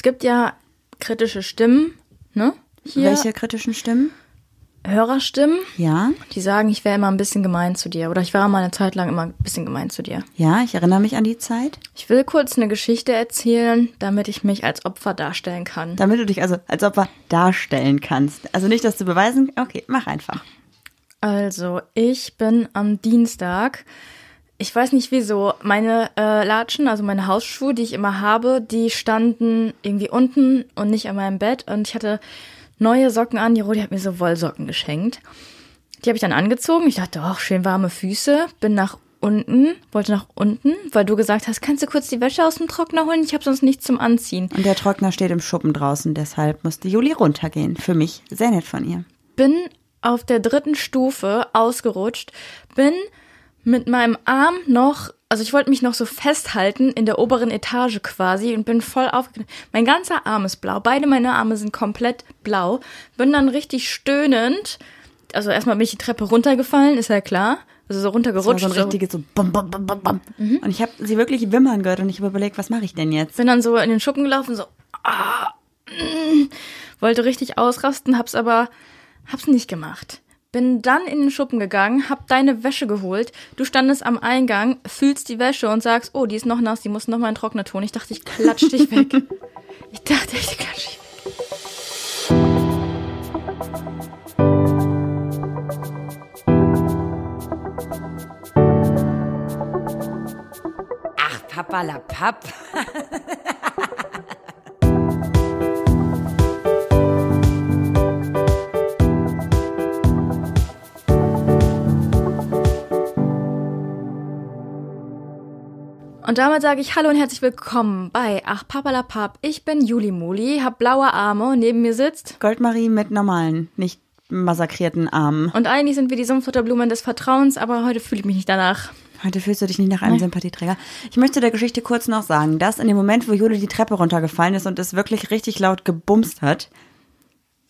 Es gibt ja kritische Stimmen, ne? Hier Welche kritischen Stimmen? Hörerstimmen, Ja, die sagen, ich wäre immer ein bisschen gemein zu dir. Oder ich war mal eine Zeit lang immer ein bisschen gemein zu dir. ja, ich erinnere mich an die Zeit. Ich will kurz eine Geschichte erzählen, damit ich mich als Opfer darstellen kann. Damit du dich also als Opfer darstellen kannst. Also nicht, dass du beweisen. Okay, mach einfach. Also, ich bin am Dienstag. Ich weiß nicht wieso. Meine äh, Latschen, also meine Hausschuhe, die ich immer habe, die standen irgendwie unten und nicht an meinem Bett. Und ich hatte neue Socken an. Die Rodi hat mir so Wollsocken geschenkt. Die habe ich dann angezogen. Ich dachte, oh, schön warme Füße. Bin nach unten, wollte nach unten, weil du gesagt hast, kannst du kurz die Wäsche aus dem Trockner holen? Ich habe sonst nichts zum Anziehen. Und der Trockner steht im Schuppen draußen, deshalb musste Juli runtergehen. Für mich sehr nett von ihr. bin auf der dritten Stufe ausgerutscht, bin mit meinem Arm noch, also ich wollte mich noch so festhalten in der oberen Etage quasi und bin voll aufgeknallt. Mein ganzer Arm ist blau, beide meine Arme sind komplett blau. Bin dann richtig stöhnend, also erstmal bin ich die Treppe runtergefallen, ist ja klar. Also so Das war runtergerutscht. so ein so. richtiges so bam, bam, bam, bam, bam. Und ich habe sie wirklich wimmern gehört und ich habe überlegt, was mache ich denn jetzt? Bin dann so in den Schuppen gelaufen, so, ah, mm, wollte richtig ausrasten, hab's aber, hab's nicht gemacht. Bin dann in den Schuppen gegangen, hab deine Wäsche geholt. Du standest am Eingang, fühlst die Wäsche und sagst, oh, die ist noch nass, die muss noch mal in Trockner tun. Ich dachte, ich klatsch dich weg. Ich dachte, ich klatsch dich weg. Ach, Papa la Papp. Und damit sage ich Hallo und herzlich willkommen bei Ach Papalapap. Ich bin Juli Muli, hab blaue Arme und neben mir sitzt Goldmarie mit normalen, nicht massakrierten Armen. und eigentlich sind wir die Sumpfutterblumen des Vertrauens, aber heute fühle ich mich nicht danach. Heute fühlst du dich nicht nach einem Sympathieträger. Ich möchte der Geschichte kurz noch sagen, dass in dem Moment, wo Juli die Treppe runtergefallen ist und es wirklich richtig laut gebumst hat,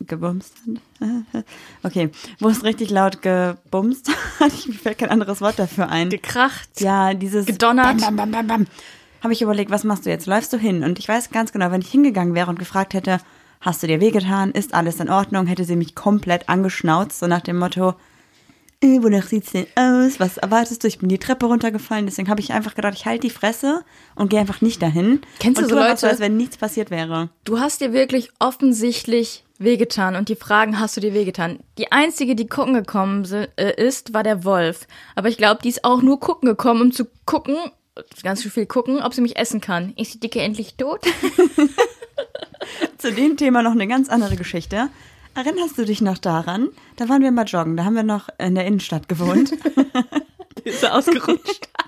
gebumst hat? Okay, wo es richtig laut gebumst hat, ich mir fällt kein anderes Wort dafür ein. Gekracht. Ja, dieses Gedonnert. Bam, bam, bam, bam, bam. Habe ich überlegt, was machst du jetzt? Läufst du hin? Und ich weiß ganz genau, wenn ich hingegangen wäre und gefragt hätte, hast du dir wehgetan? Ist alles in Ordnung? Hätte sie mich komplett angeschnauzt, so nach dem Motto, äh, wonach sieht's denn aus? Was erwartest du? Ich bin die Treppe runtergefallen, deswegen habe ich einfach gedacht, ich halte die Fresse und gehe einfach nicht dahin. Kennst du und so Leute? so, als wenn nichts passiert wäre. Du hast dir wirklich offensichtlich wehgetan und die fragen, hast du dir wehgetan? Die einzige, die gucken gekommen äh, ist, war der Wolf. Aber ich glaube, die ist auch nur gucken gekommen, um zu gucken, ganz viel gucken, ob sie mich essen kann. Ist die Dicke endlich tot? Zu dem Thema noch eine ganz andere Geschichte. Erinnerst du dich noch daran? Da waren wir mal joggen, da haben wir noch in der Innenstadt gewohnt. ist er ausgerutscht.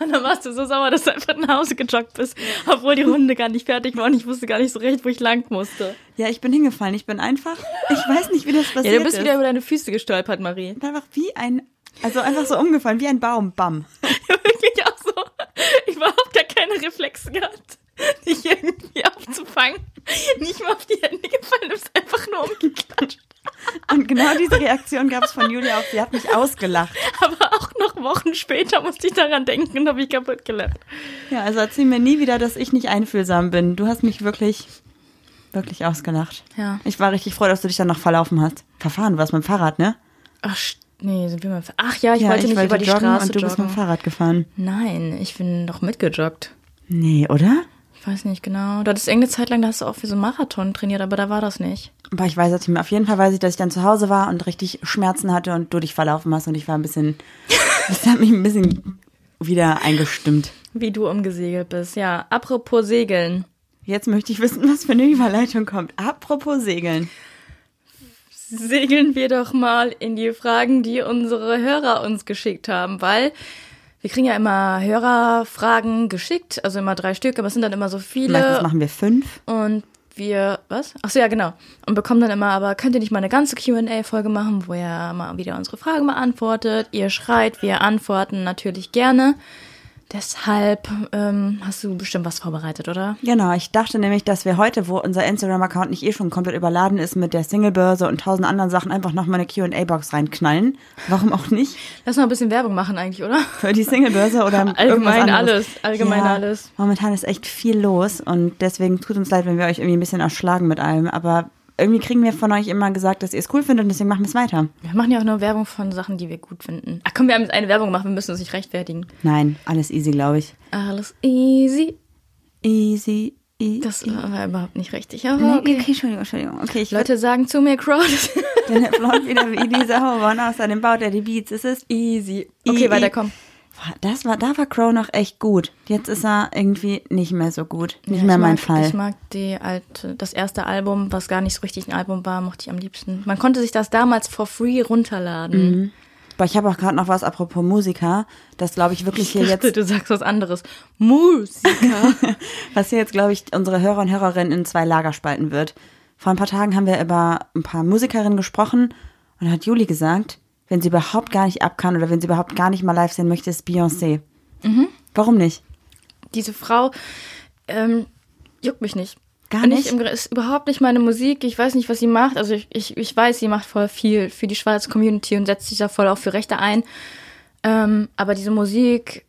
Und dann warst du so sauer, dass du einfach nach Hause gejoggt bist, obwohl die Runde gar nicht fertig war und ich wusste gar nicht so recht, wo ich lang musste. Ja, ich bin hingefallen. Ich bin einfach, ich weiß nicht, wie das passiert Ja, du bist ist. wieder über deine Füße gestolpert, Marie. Ich bin einfach wie ein, also einfach so umgefallen, wie ein Baum. Bam. wirklich auch so. Ich überhaupt gar keine Reflexe gehabt, dich irgendwie aufzufangen. Nicht mal auf die Hände gefallen, du bist einfach nur umgeklatscht. Und genau diese Reaktion gab es von Julia auch. Sie hat mich ausgelacht. Aber auch noch Wochen später musste ich daran denken und habe ich kaputt gelacht. Ja, also erzähl mir nie wieder, dass ich nicht einfühlsam bin. Du hast mich wirklich, wirklich ausgelacht. Ja. Ich war richtig froh, dass du dich dann noch verlaufen hast. Verfahren, du warst mit dem Fahrrad, ne? Ach, nee, sind wir mal. Ach ja, ich ja, wollte ich nicht wollte über die joggen Straße und du bist mit joggen. dem Fahrrad gefahren. Nein, ich bin doch mitgejoggt. Nee, oder? Ich weiß nicht genau. Du hattest irgendeine Zeit lang, da hast du auch für so einen Marathon trainiert, aber da war das nicht. Aber ich weiß jetzt nicht mehr. Auf jeden Fall weiß ich, dass ich dann zu Hause war und richtig Schmerzen hatte und du dich verlaufen hast und ich war ein bisschen, das hat mich ein bisschen wieder eingestimmt. Wie du umgesegelt bist. Ja, apropos Segeln. Jetzt möchte ich wissen, was für eine Überleitung kommt. Apropos Segeln. segeln wir doch mal in die Fragen, die unsere Hörer uns geschickt haben, weil wir kriegen ja immer Hörerfragen geschickt, also immer drei Stück, aber es sind dann immer so Meistens viele machen wir fünf. und wir, was? Ach so, ja, genau. Und bekommen dann immer, aber könnt ihr nicht mal eine ganze Q&A-Folge machen, wo ihr mal wieder unsere Fragen beantwortet, ihr schreit, wir antworten natürlich gerne. Deshalb ähm, hast du bestimmt was vorbereitet, oder? Genau, ich dachte nämlich, dass wir heute, wo unser Instagram-Account nicht eh schon komplett überladen ist mit der Singlebörse und tausend anderen Sachen, einfach nochmal eine Q&A-Box reinknallen. Warum auch nicht? Lass mal ein bisschen Werbung machen eigentlich, oder? Für die Singlebörse oder Allgemein alles, allgemein ja, alles. Momentan ist echt viel los und deswegen tut uns leid, wenn wir euch irgendwie ein bisschen erschlagen mit allem, aber irgendwie kriegen wir von euch immer gesagt, dass ihr es cool findet und deswegen machen wir es weiter. Wir machen ja auch nur Werbung von Sachen, die wir gut finden. Ach komm, wir haben jetzt eine Werbung gemacht, wir müssen uns nicht rechtfertigen. Nein, alles easy, glaube ich. Alles easy. Easy, easy. Das war überhaupt nicht richtig. Aber okay. okay, Entschuldigung, Entschuldigung. Okay, Leute sagen zu mir, Crowd. Denn er blond wieder wie dieser Hoban, außerdem baut er die Beats. Es ist easy. Okay, I- weiter, komm. Das war, da war Crow noch echt gut. Jetzt ist er irgendwie nicht mehr so gut. Nicht Ja, mehr mein mag, Fall. Ich mag die alte, das erste Album, was gar nicht so richtig ein Album war, mochte ich am liebsten. Man konnte sich das damals for free runterladen. Boah, ich habe auch gerade noch was apropos Musiker, das glaube ich wirklich hier Ich dachte, jetzt, du sagst was anderes. Musiker. was hier jetzt glaube ich unsere Hörer und Hörerinnen in zwei Lager spalten wird. Vor ein paar Tagen haben wir über ein paar Musikerinnen gesprochen und da hat Juli gesagt, wenn sie überhaupt gar nicht ab kann oder wenn sie überhaupt gar nicht mal live sehen möchte, ist Beyoncé. Mhm. Warum nicht? Diese Frau ähm, juckt mich nicht. Gar nicht? Ich, im- ist überhaupt nicht meine Musik. Ich weiß nicht, was sie macht. Also ich, ich, ich weiß, sie macht voll viel für die schwarze Community und setzt sich da voll auch für Rechte ein. Ähm, aber diese Musik.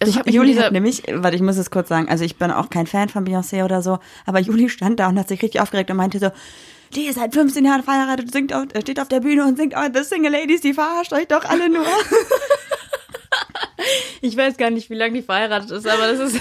Also ich mich Juli hat nämlich, warte, ich muss es kurz sagen, also ich bin auch kein Fan von Beyoncé oder so, aber Juli stand da und hat sich richtig aufgeregt und meinte so, die ist seit 15 Jahren verheiratet, singt auf, äh, steht auf der Bühne und singt, oh, the Single Ladies, die verarscht euch doch alle nur. Ich weiß gar nicht, wie lange die verheiratet ist, aber das ist,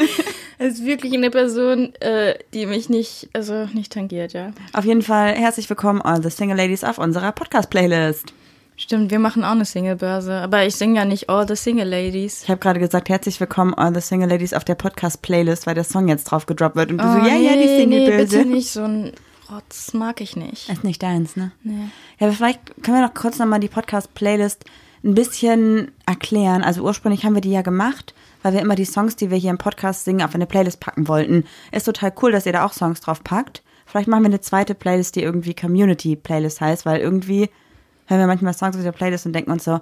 das ist wirklich eine Person, äh, die mich nicht, also nicht tangiert, ja. auf jeden Fall herzlich willkommen, all the Single Ladies auf unserer Podcast-Playlist. Stimmt, wir machen auch eine Singlebörse, aber ich singe ja nicht All the Single Ladies. Ich habe gerade gesagt, herzlich willkommen, all the Single Ladies auf der Podcast-Playlist, weil der Song jetzt drauf gedroppt wird und du so, Oh, ja, ja, die nee, nee, bitte Singlebörse. nicht so ein Rotz, mag ich nicht. Ist nicht deins, ne? Nee. Ja, aber vielleicht können wir noch kurz nochmal die Podcast-Playlist ein bisschen erklären. Also ursprünglich haben wir die ja gemacht, weil wir immer die Songs, die wir hier im Podcast singen, auf eine Playlist packen wollten. Ist total cool, dass ihr da auch Songs drauf packt. Vielleicht machen wir eine zweite Playlist, die irgendwie Community-Playlist heißt, weil irgendwie hören wir manchmal Songs auf der Playlist und denken uns so,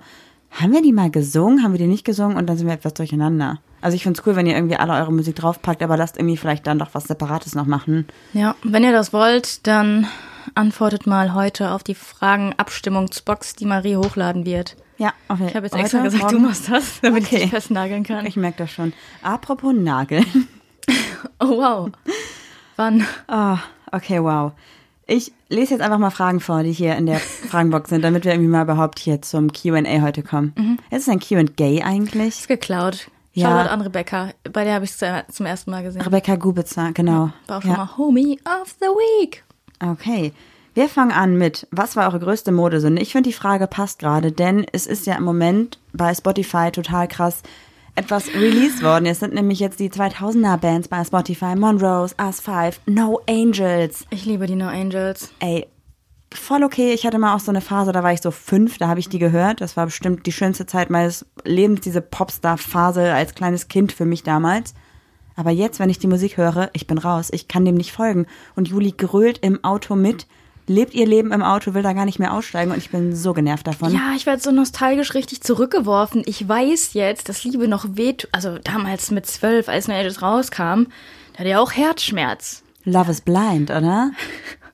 haben wir die mal gesungen, haben wir die nicht gesungen und dann sind wir etwas durcheinander. Also ich find's cool, wenn ihr irgendwie alle eure Musik draufpackt, aber lasst irgendwie vielleicht dann doch was Separates noch machen. Ja, wenn ihr das wollt, dann antwortet mal heute auf die Fragen-Abstimmungsbox, die Marie hochladen wird. Ja, okay. Ich habe jetzt Heute, extra gesagt, du morgen. machst das, damit ich Okay. dich festnageln kann. Ich merke das schon. Apropos Nageln. Oh, wow. Wann? Ah, okay, wow. Ich lese jetzt einfach mal Fragen vor, die hier in der Fragenbox sind, damit wir irgendwie mal überhaupt hier zum Q&A heute kommen. Mhm. Ist es ein Q&A eigentlich? Ist geklaut. Ja. Shoutout an Rebecca. Bei der habe ich es zum ersten Mal gesehen. Rebecca Gubitzer, genau. War auch schon Ja. mal Homie of the Week. Okay. Wir fangen an mit, was war eure größte Modesünde? Ich finde, die Frage passt gerade, denn es ist ja im Moment bei Spotify total krass etwas released worden. Es sind nämlich jetzt die 2000er Bands bei Spotify. Monrose, Us 5, No Angels. Ich liebe die No Angels. ey, voll okay. Ich hatte mal auch so eine Phase, da war ich so fünf, da habe ich die gehört. Das war bestimmt die schönste Zeit meines Lebens, diese Popstar-Phase als kleines Kind für mich damals. Aber jetzt, wenn ich die Musik höre, ich bin raus. Ich kann dem nicht folgen. Und Juli grölt im Auto mit, lebt ihr Leben im Auto, will da gar nicht mehr aussteigen und ich bin so genervt davon. Ja, ich werde so nostalgisch richtig zurückgeworfen. Ich weiß jetzt, dass Liebe noch weht. Also damals mit zwölf, als Angels rauskam, da hatte er auch Herzschmerz. Love is blind, oder?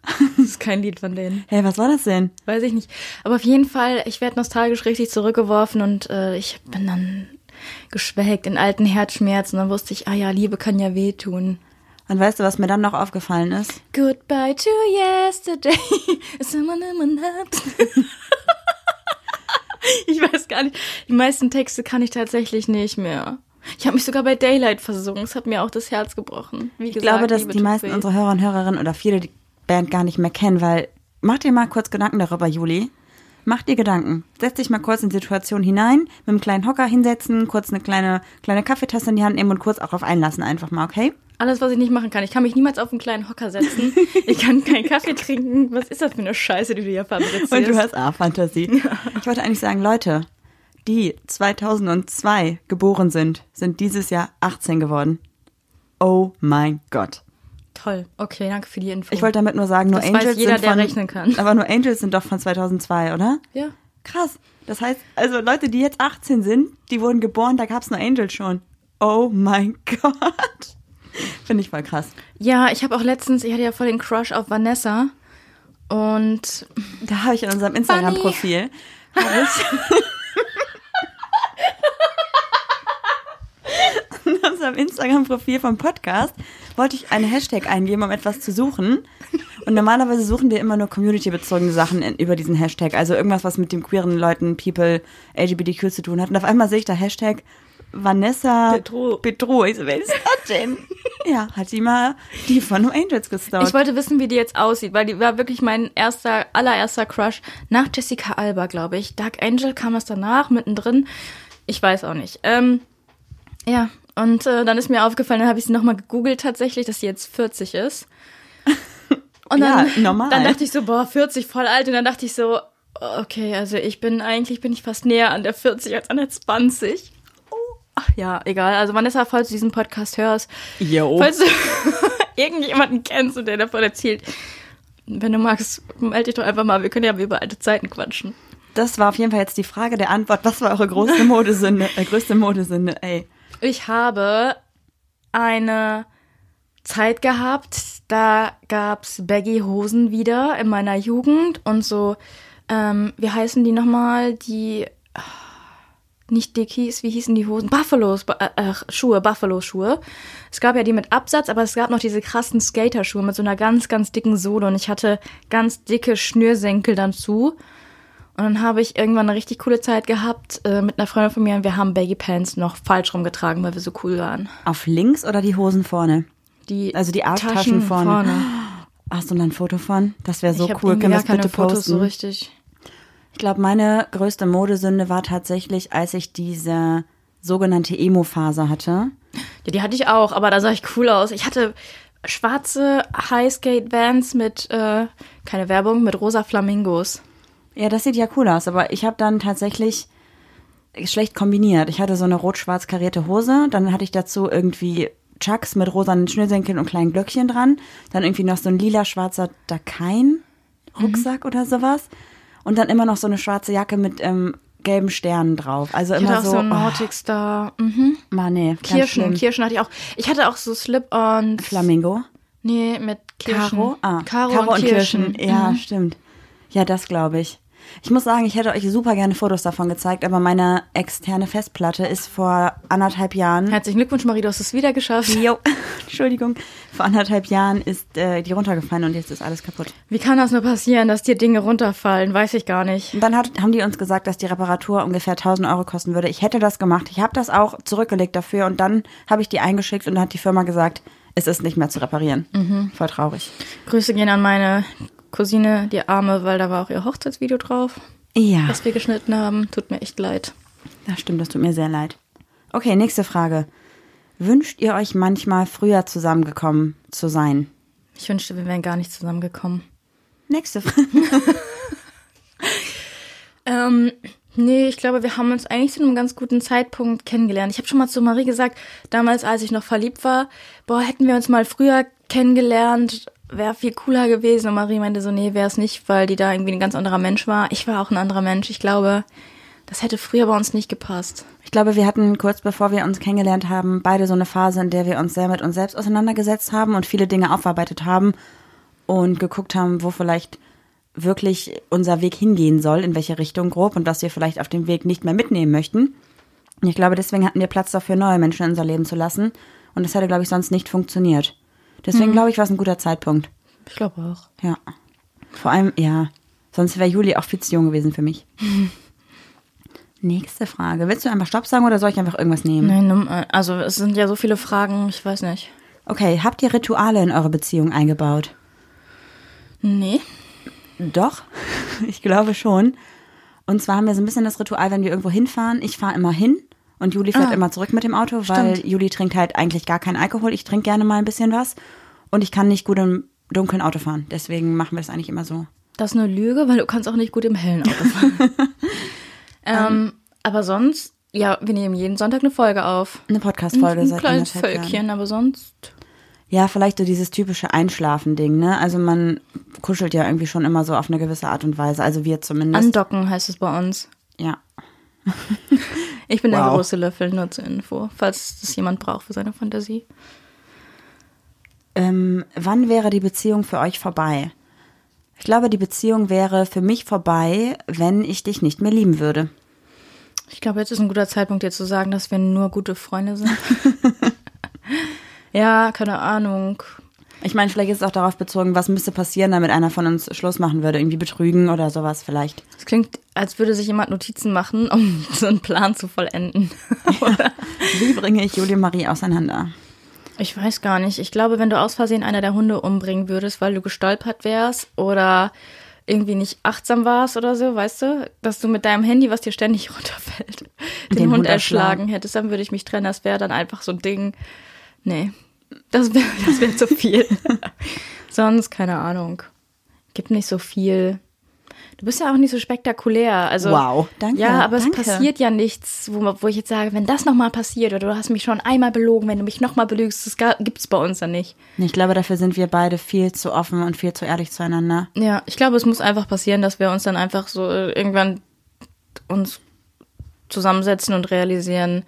Das ist kein Lied von denen. Hey, was war das denn? Weiß ich nicht. Aber auf jeden Fall, ich werde nostalgisch richtig zurückgeworfen und äh, ich bin dann geschwelgt in alten Herzschmerzen. Dann wusste ich, ah ja, Liebe kann ja wehtun. Und weißt du, was mir dann noch aufgefallen ist? Goodbye to yesterday. Ich weiß gar nicht. Die meisten Texte kann ich tatsächlich nicht mehr. Ich habe mich sogar bei Daylight versungen. Es hat mir auch das Herz gebrochen. Wie Ich glaube, dass Liebe die meisten unserer Hörer und Hörerinnen oder viele die Band gar nicht mehr kennen, weil mach dir mal kurz Gedanken darüber, Juli. Mach dir Gedanken. Setz dich mal kurz in die Situation hinein, mit einem kleinen Hocker hinsetzen, kurz eine kleine, kleine Kaffeetasse in die Hand nehmen und kurz auch drauf einlassen, einfach mal, okay? Alles, was ich nicht machen kann. Ich kann mich niemals auf einen kleinen Hocker setzen. Ich kann keinen Kaffee trinken. Was ist das für eine Scheiße, die du hier fabrizierst? Und du hast A-Fantasie. Ich wollte eigentlich sagen, Leute, die 2002 geboren sind, sind dieses Jahr 18 geworden. Oh mein Gott. Toll. Okay, danke für die Info. Ich wollte damit nur sagen, nur Das weiß Angels jeder, sind der von, rechnen kann. Aber nur Angels sind doch von 2002, oder? ja. Krass. Das heißt, also Leute, die jetzt 18 sind, die wurden geboren, da gab es nur Angel schon. Oh mein Gott. Finde ich voll krass. Ja, ich habe auch letztens, ich hatte ja voll den Crush auf Vanessa. Und Da habe ich in unserem Instagram-Profil. In unserem Instagram-Profil vom Podcast wollte ich einen Hashtag eingeben, um etwas zu suchen. Und normalerweise suchen wir immer nur community-bezogene Sachen in, über diesen Hashtag. Also irgendwas, was mit dem queeren Leuten, People, LGBTQ zu tun hat. Und auf einmal sehe ich da Hashtag Vanessa. Ich so, wer ist das denn? ja, hat die mal die von No Angels gestalkt. ich wollte wissen, wie die jetzt aussieht, weil die war wirklich mein erster, allererster Crush nach Jessica Alba, glaube ich. Dark Angel kam das danach, mittendrin. Ich weiß auch nicht. Ähm, ja, und äh, dann ist mir aufgefallen, dann habe ich sie nochmal gegoogelt tatsächlich, dass sie jetzt 40 ist. Und dann, Ja, normal. dann dachte ich so, boah, 40, voll alt. Und dann dachte ich so, okay, also ich bin eigentlich, bin ich fast näher an der 40 als an der 20. Oh, ach ja, egal. Also Vanessa, falls du diesen Podcast hörst, Yo. falls du irgendjemanden kennst und der davon erzählt, wenn du magst, melde dich doch einfach mal. Wir können ja über alte Zeiten quatschen. Das war auf jeden Fall jetzt die Frage der Antwort. Was war eure größte Modesünde? Äh, größte Modesünde, ey. Ich habe eine Zeit gehabt, da gab's Baggy-Hosen wieder in meiner Jugend und so, ähm, wie heißen die nochmal? Die, ah, nicht Dickies, wie hießen die Hosen? Buffalos, äh, Schuhe, Buffalo-Schuhe. Es gab ja die mit Absatz, aber es gab noch diese krassen Skater-Schuhe mit so einer ganz, ganz dicken Sohle und ich hatte ganz dicke Schnürsenkel dann zu. Und dann habe ich irgendwann eine richtig coole Zeit gehabt äh, mit einer Freundin von mir und wir haben Baggy Pants noch falsch rumgetragen, weil wir so cool waren. Auf links oder die Hosen vorne? Die Also die Arschtaschen vorne. Hast du da ein Foto von? Das wäre so ich cool. Können wir das bitte Fotos posten? so richtig. Ich glaube, meine größte Modesünde war tatsächlich, als ich diese sogenannte Emo-Phase hatte. Ja, die hatte ich auch, aber da sah ich cool aus. Ich hatte schwarze Highskate-Vans mit, äh, keine Werbung, mit rosa Flamingos. Ja, das sieht ja cool aus, aber ich habe dann tatsächlich schlecht kombiniert. Ich hatte so eine rot-schwarz karierte Hose, dann hatte ich dazu irgendwie Chucks mit rosanen Schnürsenkeln und kleinen Glöckchen dran, dann irgendwie noch so ein lila-schwarzer Dakain-Rucksack oder sowas und dann immer noch so eine schwarze Jacke mit ähm, gelben Sternen drauf. Also Ich immer hatte auch so, so einen oh, Nordic Star. Mhm. Mann, nee, Kirschen, schlimm. Kirschen hatte ich auch. Ich hatte auch so Slip-on. Flamingo. Nee, mit Kirschen. Caro? Ah, Karo, und Kirschen. Ja, Mhm. stimmt. Ja, das glaube ich. Ich muss sagen, ich hätte euch super gerne Fotos davon gezeigt, aber meine externe Festplatte ist vor anderthalb Jahren. Herzlichen Glückwunsch, Marie, du hast es wieder geschafft. Jo, Entschuldigung. Vor anderthalb Jahren ist äh, die runtergefallen und jetzt ist alles kaputt. Wie kann das nur passieren, dass dir Dinge runterfallen? Weiß ich gar nicht. Und dann hat, haben die uns gesagt, dass die Reparatur ungefähr 1000 Euro kosten würde. Ich hätte das gemacht. Ich habe das auch zurückgelegt dafür und dann habe ich die eingeschickt und dann hat die Firma gesagt, es ist nicht mehr zu reparieren. Mhm. Voll traurig. Grüße gehen an meine Cousine, die Arme, weil da war auch ihr Hochzeitsvideo drauf, Ja. das wir geschnitten haben. Tut mir echt leid. Das stimmt, das tut mir sehr leid. Okay, nächste Frage. Wünscht ihr euch manchmal früher zusammengekommen zu sein? Ich wünschte, wir wären gar nicht zusammengekommen. Nächste Frage. Ähm, nee, ich glaube, wir haben uns eigentlich zu einem ganz guten Zeitpunkt kennengelernt. Ich habe schon mal zu Marie gesagt, damals, als ich noch verliebt war, boah, hätten wir uns mal früher kennengelernt, wäre viel cooler gewesen. Und Marie meinte so, nee, wäre es nicht, weil die da irgendwie ein ganz anderer Mensch war. Ich war auch ein anderer Mensch. Ich glaube, das hätte früher bei uns nicht gepasst. Ich glaube, wir hatten kurz bevor wir uns kennengelernt haben, beide so eine Phase, in der wir uns sehr mit uns selbst auseinandergesetzt haben und viele Dinge aufarbeitet haben und geguckt haben, wo vielleicht wirklich unser Weg hingehen soll, in welche Richtung grob und was wir vielleicht auf dem Weg nicht mehr mitnehmen möchten. Ich glaube, deswegen hatten wir Platz dafür, neue Menschen in unser Leben zu lassen. Und das hätte, glaube ich, sonst nicht funktioniert. Deswegen glaube ich, war es ein guter Zeitpunkt. Ich glaube auch. Ja. Vor allem, ja. Sonst wäre Juli auch viel zu jung gewesen für mich. Nächste Frage. Willst du einfach Stopp sagen oder soll ich einfach irgendwas nehmen? Nein, nimm- also es sind ja so viele Fragen, ich weiß nicht. Okay, habt ihr Rituale in eure Beziehung eingebaut? Nee. Doch, ich glaube schon. Und zwar haben wir so ein bisschen das Ritual, wenn wir irgendwo hinfahren. Ich fahre immer hin und Juli fährt Ah. immer zurück mit dem Auto, weil Stimmt. Juli trinkt halt eigentlich gar keinen Alkohol. Ich trinke gerne mal ein bisschen was. Und ich kann nicht gut im dunklen Auto fahren. Deswegen machen wir es eigentlich immer so. Das ist eine Lüge, weil du kannst auch nicht gut im hellen Auto fahren. ähm, aber sonst, ja, wir nehmen jeden Sonntag eine Folge auf. Eine Podcast-Folge ein seit kleines Jahren. Völkchen, aber sonst. Ja, vielleicht so dieses typische Einschlafen-Ding, ne? Also man kuschelt ja irgendwie schon immer so auf eine gewisse Art und Weise. Also wir zumindest. Andocken heißt es bei uns. ja. Ich bin der Wow. große Löffel, nur zur Info, falls das jemand braucht für seine Fantasie. Ähm, wann wäre die Beziehung für euch vorbei? Ich glaube, die Beziehung wäre für mich vorbei, wenn ich dich nicht mehr lieben würde. Ich glaube, jetzt ist ein guter Zeitpunkt, dir zu sagen, dass wir nur gute Freunde sind. ja, keine Ahnung. Ich meine, vielleicht ist es auch darauf bezogen, was müsste passieren, damit einer von uns Schluss machen würde. Irgendwie betrügen oder sowas vielleicht. Es klingt, als würde sich jemand Notizen machen, um so einen Plan zu vollenden. Wie bringe ich Julie Marie auseinander? Ich weiß gar nicht. Ich glaube, wenn du aus Versehen einer der Hunde umbringen würdest, weil du gestolpert wärst oder irgendwie nicht achtsam warst oder so, weißt du, dass du mit deinem Handy, was dir ständig runterfällt, den, Den Hund, Hund erschlagen erschlagen. hättest, dann würde ich mich trennen. Das wäre dann einfach so ein Ding. Nee, das wäre das wär zu viel. Sonst, keine Ahnung. Gibt nicht so viel. Du bist ja auch nicht so spektakulär. Also, Wow, danke, Ja, aber danke. es passiert ja nichts, wo, wo ich jetzt sage, wenn das nochmal passiert oder du hast mich schon einmal belogen, wenn du mich nochmal belügst, das ga- gibt's bei uns ja nicht. Ich glaube, dafür sind wir beide viel zu offen und viel zu ehrlich zueinander. Ja, ich glaube, es muss einfach passieren, dass wir uns dann einfach so äh, irgendwann uns zusammensetzen und realisieren,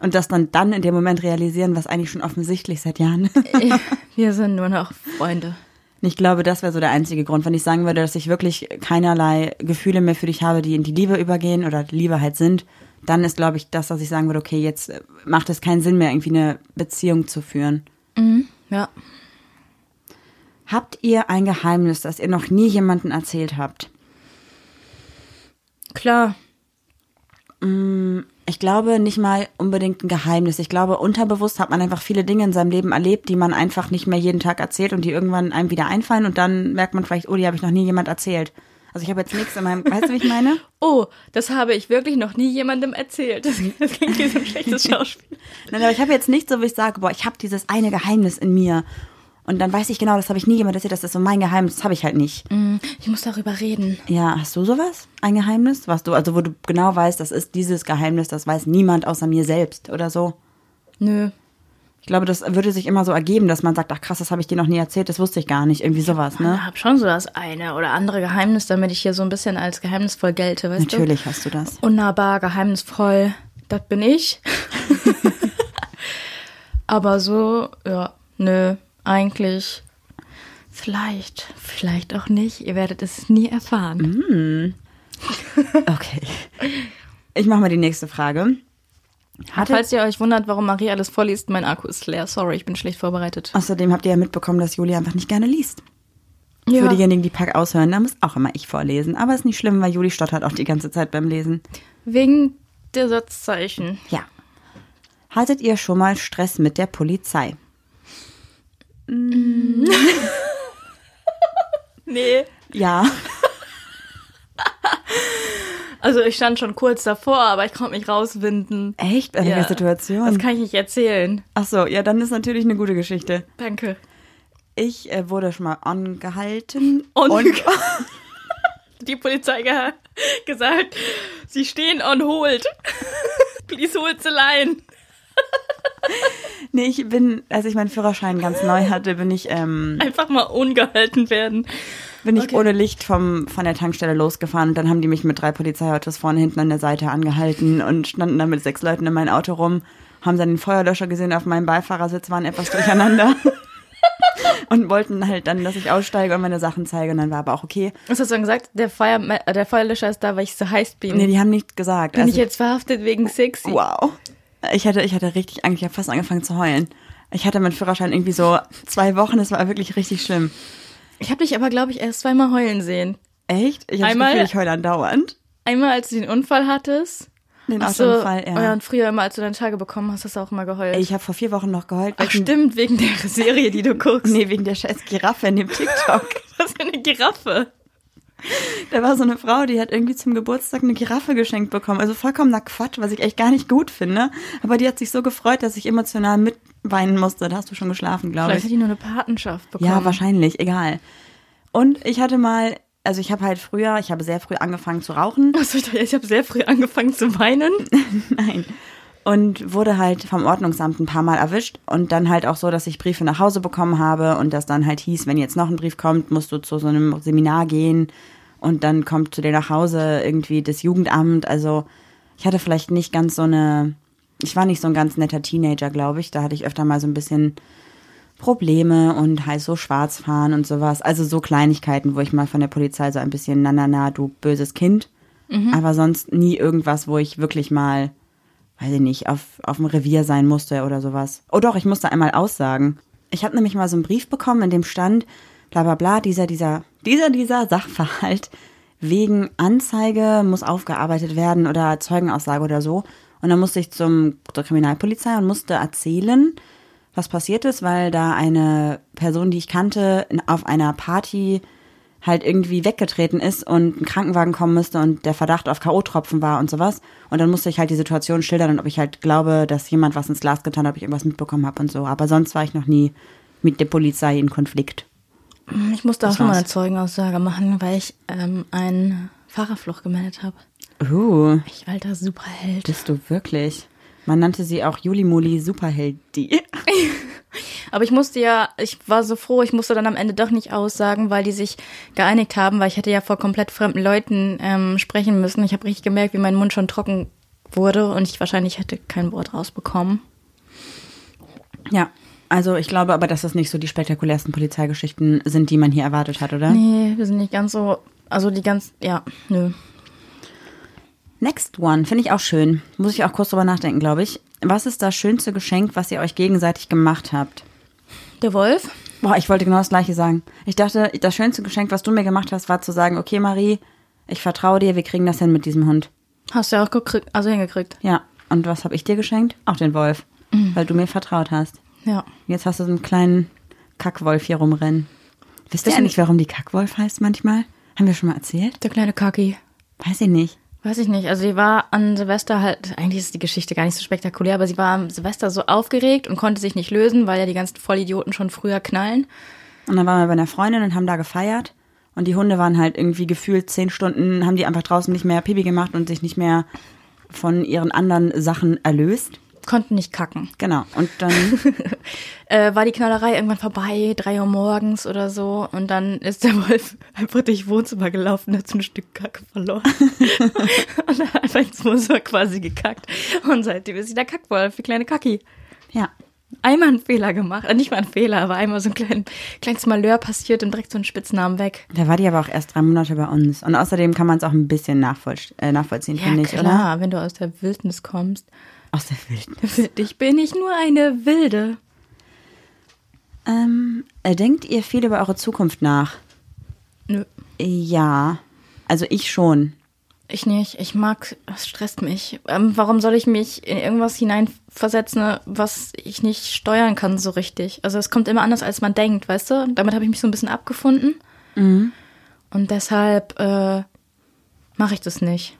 Und das dann dann in dem Moment realisieren, was eigentlich schon offensichtlich seit Jahren. wir sind nur noch Freunde. Ich glaube, das wäre so der einzige Grund, wenn ich sagen würde, dass ich wirklich keinerlei Gefühle mehr für dich habe, die in die Liebe übergehen oder die Liebe halt sind, dann ist, glaube ich, das, dass ich sagen würde, okay, jetzt macht es keinen Sinn mehr, irgendwie eine Beziehung zu führen. Ja. Habt ihr ein Geheimnis, das ihr noch nie jemandem erzählt habt? Klar. Ich glaube nicht mal unbedingt ein Geheimnis. Ich glaube, unterbewusst hat man einfach viele Dinge in seinem Leben erlebt, die man einfach nicht mehr jeden Tag erzählt und die irgendwann einem wieder einfallen und dann merkt man vielleicht, oh, die habe ich noch nie jemand erzählt. Also ich habe jetzt nichts in meinem, weißt du, wie ich meine? Oh, das habe ich wirklich noch nie jemandem erzählt. Das, das klingt wie so ein schlechtes Schauspiel. Nein, aber ich habe jetzt nicht so, wie ich sage, boah, ich habe dieses eine Geheimnis in mir. Und dann weiß ich genau, das habe ich nie jemand erzählt, das ist so mein Geheimnis, das habe ich halt nicht. Mm, Ich muss darüber reden. Ja, hast du sowas? Ein Geheimnis? Was du, also wo du genau weißt, das ist dieses Geheimnis, das weiß niemand außer mir selbst oder so. Nö. Ich glaube, das würde sich immer so ergeben, dass man sagt, ach krass, das habe ich dir noch nie erzählt, das wusste ich gar nicht. Irgendwie sowas, ne? Ich habe schon so das eine oder andere Geheimnis, damit ich hier so ein bisschen als geheimnisvoll gelte, weißt du? Natürlich hast du das. Unnahbar, geheimnisvoll, das bin ich. Aber so, ja, nö, eigentlich vielleicht, vielleicht auch nicht. Ihr werdet es nie erfahren. Okay. Ich mache mal die nächste Frage. Hatte, Falls ihr euch wundert, warum Marie alles vorliest, mein Akku ist leer. Sorry, ich bin schlecht vorbereitet. außerdem habt ihr ja mitbekommen, dass Juli einfach nicht gerne liest. Für Ja. diejenigen, die Pack aushören, da muss auch immer ich vorlesen. Aber ist nicht schlimm, weil Juli stottert auch die ganze Zeit beim Lesen. Wegen der Satzzeichen. Ja. Hattet ihr schon mal Stress mit der Polizei? Nee. Ja. Also ich stand schon kurz davor, aber ich konnte mich rauswinden. Echt? In welcher Situation? Das kann ich nicht erzählen. Ach so, ja, dann ist natürlich eine gute Geschichte. Danke. Ich äh, wurde schon mal angehalten. On- und Die Polizei ge gesagt, sie stehen on hold. Please hold the line. Nee, ich bin, als ich meinen Führerschein ganz neu hatte, bin ich, ähm, Einfach mal ungehalten werden. bin ich Okay. ohne Licht vom, von der Tankstelle losgefahren. Und dann haben die mich mit drei Polizeiautos vorne hinten an der Seite angehalten und standen dann mit sechs Leuten in mein Auto rum, haben dann den Feuerlöscher gesehen auf meinem Beifahrersitz, waren etwas durcheinander. und wollten halt dann, dass ich aussteige und meine Sachen zeige. Und dann war aber auch okay. Was hast du dann gesagt? Der, Feuer, äh, der Feuerlöscher ist da, weil ich so heiß bin. Nee, die haben nichts gesagt. bin Also- ich jetzt verhaftet wegen sexy? Wow. Ich hatte, ich hatte richtig Angst, ich habe fast angefangen zu heulen. Ich hatte meinen Führerschein irgendwie so zwei Wochen, es war wirklich richtig schlimm. Ich habe dich aber, glaube ich, erst zweimal heulen sehen. Echt? Ich habe das Einmal- Gefühl, ich heule andauernd. Einmal, als du den Unfall hattest. Den Ach so, Autounfall, ja. ja. Und früher immer, als du deine Tage bekommen hast, hast du auch immer geheult. Ich habe vor vier Wochen noch geheult. Ach stimmt, wegen der Serie, die du guckst. Nee, wegen der scheiß Giraffe in dem TikTok. Was für eine Giraffe. da war so eine Frau, die hat irgendwie zum Geburtstag eine Giraffe geschenkt bekommen. Also vollkommener Quatsch, was ich echt gar nicht gut finde. Aber die hat sich so gefreut, dass ich emotional mitweinen musste. Da hast du schon geschlafen, glaube Vielleicht ich. hat die nur eine Patenschaft bekommen. Ja, wahrscheinlich, egal. Und ich hatte mal, also ich habe halt früher, ich habe sehr früh angefangen zu rauchen. Achso, ich dachte, ich habe sehr früh angefangen zu weinen. Nein. und wurde halt vom Ordnungsamt ein paar Mal erwischt und dann halt auch so, dass ich Briefe nach Hause bekommen habe und das dann halt hieß, wenn jetzt noch ein Brief kommt, musst du zu so einem Seminar gehen und dann kommt zu dir nach Hause irgendwie das Jugendamt. Also ich hatte vielleicht nicht ganz so eine, ich war nicht so ein ganz netter Teenager, glaube ich. Da hatte ich öfter mal so ein bisschen Probleme und halt so schwarz fahren und sowas. Also so Kleinigkeiten, wo ich mal von der Polizei so ein bisschen, na, na, na, du böses Kind. Aber sonst nie irgendwas, wo ich wirklich mal, weiß ich nicht, auf, auf dem Revier sein musste oder sowas. Oh doch, ich musste einmal aussagen. Ich habe nämlich mal so einen Brief bekommen, in dem stand, bla bla bla, dieser, dieser, dieser, dieser Sachverhalt wegen Anzeige muss aufgearbeitet werden oder Zeugenaussage oder so. Und dann musste ich zum, zur Kriminalpolizei und musste erzählen, was passiert ist, weil da eine Person, die ich kannte, auf einer Party halt irgendwie weggetreten ist und ein Krankenwagen kommen müsste und der Verdacht auf K.O.-Tropfen war und sowas. Und dann musste ich halt die Situation schildern und ob ich halt glaube, dass jemand was ins Glas getan hat, ob ich irgendwas mitbekommen habe und so. Aber sonst war ich noch nie mit der Polizei in Konflikt. Ich musste auch schon mal eine Zeugenaussage machen, weil ich ähm, einen Fahrerflucht gemeldet habe. Uh, Ich alter Superheld. bist du wirklich? Man nannte sie auch Julimuli Superheldi. Aber ich musste ja, ich war so froh, ich musste dann am Ende doch nicht aussagen, weil die sich geeinigt haben, weil ich hätte ja vor komplett fremden Leuten ähm, sprechen müssen. Ich habe richtig gemerkt, wie mein Mund schon trocken wurde und ich wahrscheinlich hätte kein Wort rausbekommen. Ja, also ich glaube aber, dass das nicht so die spektakulärsten Polizeigeschichten sind, die man hier erwartet hat, oder? Nee, wir sind nicht ganz so, also die ganz, ja, nö. Next one, finde ich auch schön. Muss ich auch kurz drüber nachdenken, glaube ich. Was ist das schönste Geschenk, was ihr euch gegenseitig gemacht habt? Der Wolf? Boah, ich wollte genau das gleiche sagen. Ich dachte, das schönste Geschenk, was du mir gemacht hast, war zu sagen, okay, Marie, ich vertraue dir, wir kriegen das hin mit diesem Hund. Hast du ja auch gekriegt, also hingekriegt. Ja, und was habe ich dir geschenkt? Auch den Wolf, weil du mir vertraut hast. Ja. Jetzt hast du so einen kleinen Kackwolf hier rumrennen. Wisst ihr Das- eigentlich, warum die Kackwolf heißt manchmal? Haben wir schon mal erzählt? Der kleine Kaki. Weiß ich nicht. Weiß ich nicht. Also sie war an Silvester halt, eigentlich ist die Geschichte gar nicht so spektakulär, aber sie war am Silvester so aufgeregt und konnte sich nicht lösen, weil ja die ganzen Vollidioten schon früher knallen. Und dann waren wir bei einer Freundin und haben da gefeiert. Und die Hunde waren halt irgendwie gefühlt zehn Stunden, haben die einfach draußen nicht mehr Pipi gemacht und sich nicht mehr von ihren anderen Sachen erlöst. Konnten nicht kacken. Genau. Und dann, Äh, war die Knallerei irgendwann vorbei, drei Uhr morgens oder so. Und dann ist der Wolf einfach durch Wohnzimmer gelaufen und hat so ein Stück Kacke verloren. und er hat einfach ins Wohnzimmer quasi gekackt. Und seitdem ist sie der Kackwolf, die kleine Kacki. ja. Einmal einen Fehler gemacht. Äh, nicht mal einen Fehler, aber einmal so ein klein, kleines Malheur passiert und direkt so einen Spitznamen weg. Da war die aber auch erst drei Monate bei uns. Und außerdem kann man es auch ein bisschen nachvoll, äh, nachvollziehen, finde ich, oder? klar, wenn du aus der Wildnis kommst. Aus der Welt. Für dich bin ich nur eine Wilde. Ähm, äh, denkt ihr viel über eure Zukunft nach? Nö. Ja. Also ich schon. Ich nicht. Ich mag, es stresst mich. Ähm, warum soll ich mich in irgendwas hineinversetzen, was ich nicht steuern kann so richtig? Also es kommt immer anders, als man denkt, weißt du? Damit habe ich mich so ein bisschen abgefunden. Und deshalb äh, mache ich das nicht.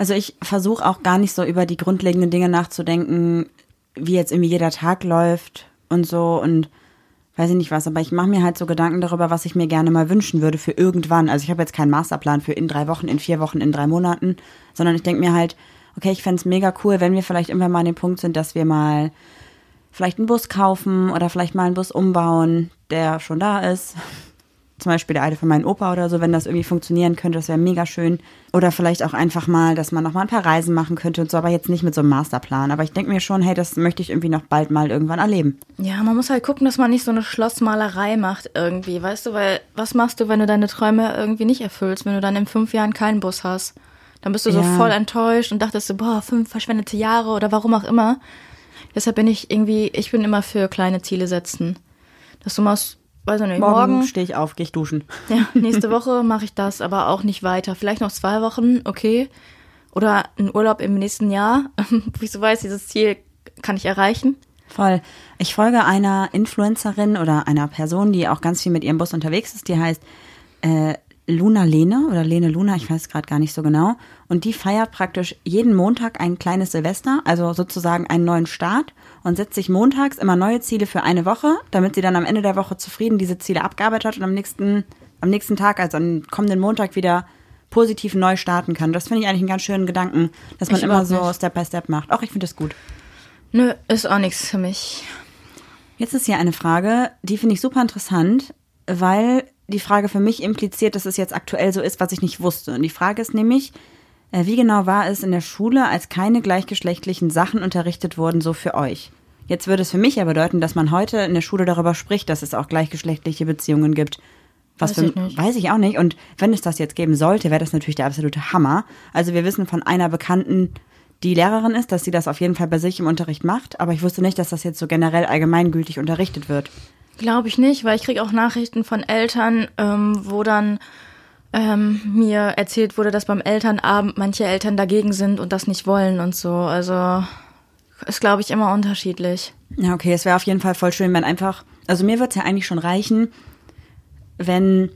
Also ich versuche auch gar nicht so über die grundlegenden Dinge nachzudenken, wie jetzt irgendwie jeder Tag läuft und so und weiß ich nicht was, aber ich mache mir halt so Gedanken darüber, was ich mir gerne mal wünschen würde für irgendwann. Also ich habe jetzt keinen Masterplan für in drei Wochen, in vier Wochen, in drei Monaten, sondern ich denke mir halt, okay, ich fänd's mega cool, wenn wir vielleicht irgendwann mal an dem Punkt sind, dass wir mal vielleicht einen Bus kaufen oder vielleicht mal einen Bus umbauen, der schon da ist. Zum Beispiel der alte von meinem Opa oder so, wenn das irgendwie funktionieren könnte, das wäre mega schön. Oder vielleicht auch einfach mal, dass man noch mal ein paar Reisen machen könnte und so, aber jetzt nicht mit so einem Masterplan. Aber ich denke mir schon, hey, das möchte ich irgendwie noch bald mal irgendwann erleben. Ja, man muss halt gucken, dass man nicht so eine Schlossmalerei macht irgendwie, weißt du, weil was machst du, wenn du deine Träume irgendwie nicht erfüllst, wenn du dann in fünf Jahren keinen Bus hast? Dann bist du so Ja. voll enttäuscht und dachtest so, boah, fünf verschwendete Jahre oder warum auch immer. Deshalb bin ich irgendwie, ich bin immer für kleine Ziele setzen. Dass du machst, weiß ich nicht, Morgen, morgen, stehe ich auf, gehe ich duschen. ja, nächste Woche mache ich das, aber auch nicht weiter. Vielleicht noch zwei Wochen, okay. Oder ein Urlaub im nächsten Jahr, wo ich so weiß, dieses Ziel kann ich erreichen. Voll. Ich folge einer Influencerin oder einer Person, die auch ganz viel mit ihrem Bus unterwegs ist. Die heißt äh, Luna Lene oder Lene Luna, ich weiß gerade gar nicht so genau. Und die feiert praktisch jeden Montag ein kleines Silvester, also sozusagen einen neuen Start und setzt sich montags immer neue Ziele für eine Woche, damit sie dann am Ende der Woche zufrieden diese Ziele abgearbeitet hat und am nächsten, am nächsten Tag, also am kommenden Montag wieder positiv neu starten kann. Das finde ich eigentlich einen ganz schönen Gedanken, dass man Ich immer so nicht. Step by Step macht. Auch ich finde das gut. Nö, ist auch nichts für mich. Jetzt ist hier eine Frage, die finde ich super interessant, weil die Frage für mich impliziert, dass es jetzt aktuell so ist, was ich nicht wusste. Und die Frage ist nämlich, wie genau war es in der Schule, als keine gleichgeschlechtlichen Sachen unterrichtet wurden, so für euch? Jetzt würde es für mich ja bedeuten, dass man heute in der Schule darüber spricht, dass es auch gleichgeschlechtliche Beziehungen gibt. Was Weiß für, ich nicht. weiß ich auch nicht. Und wenn es das jetzt geben sollte, wäre das natürlich der absolute Hammer. Also wir wissen von einer Bekannten, die Lehrerin ist, dass sie das auf jeden Fall bei sich im Unterricht macht. Aber ich wusste nicht, dass das jetzt so generell allgemeingültig unterrichtet wird. Glaube ich nicht, weil ich kriege auch Nachrichten von Eltern, ähm, wo dann ähm, mir erzählt wurde, dass beim Elternabend manche Eltern dagegen sind und das nicht wollen und so. Also ist, glaube ich, immer unterschiedlich. Ja, okay, es wäre auf jeden Fall voll schön, wenn einfach, also mir würde es ja eigentlich schon reichen, wenn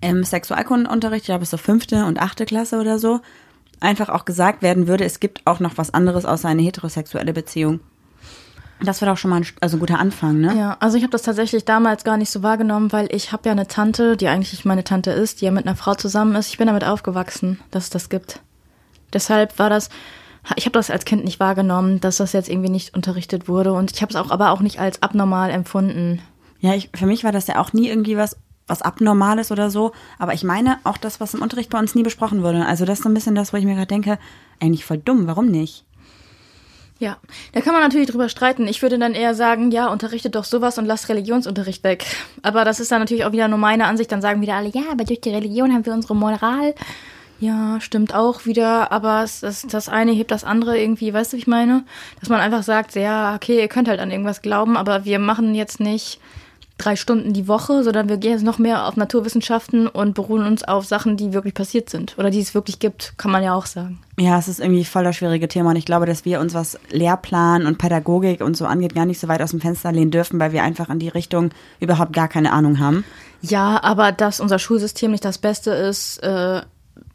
im Sexualkundenunterricht, ich glaube, es ist so fünfte und achte Klasse oder so, einfach auch gesagt werden würde, es gibt auch noch was anderes außer eine heterosexuelle Beziehung. Das wäre doch schon mal ein, also ein guter Anfang, ne? Ja, also ich habe das tatsächlich damals gar nicht so wahrgenommen, weil ich habe ja eine Tante, die eigentlich nicht meine Tante ist, die ja mit einer Frau zusammen ist. Ich bin damit aufgewachsen, dass es das gibt. Deshalb war das, ich habe das als Kind nicht wahrgenommen, dass das jetzt irgendwie nicht unterrichtet wurde und ich habe es auch aber auch nicht als abnormal empfunden. Ja, ich, für mich war das ja auch nie irgendwie was, was Abnormales oder so. Aber ich meine auch das, was im Unterricht bei uns nie besprochen wurde. Also das ist so ein bisschen das, wo ich mir gerade denke, eigentlich voll dumm, warum nicht? Ja, da kann man natürlich drüber streiten. Ich würde dann eher sagen, ja, unterrichtet doch sowas und lasst Religionsunterricht weg. Aber das ist dann natürlich auch wieder nur meine Ansicht. Dann sagen wieder alle, ja, aber durch die Religion haben wir unsere Moral. Ja, stimmt auch wieder, aber es, das, das eine hebt das andere irgendwie, weißt du, wie ich meine? Dass man einfach sagt, ja, okay, ihr könnt halt an irgendwas glauben, aber wir machen jetzt nicht drei Stunden die Woche, sondern wir gehen jetzt noch mehr auf Naturwissenschaften und beruhen uns auf Sachen, die wirklich passiert sind oder die es wirklich gibt, kann man ja auch sagen. Ja, es ist irgendwie voll das schwierige Thema und ich glaube, dass wir uns, was Lehrplan und Pädagogik und so angeht, gar nicht so weit aus dem Fenster lehnen dürfen, weil wir einfach in die Richtung überhaupt gar keine Ahnung haben. Ja, aber dass unser Schulsystem nicht das Beste ist, äh,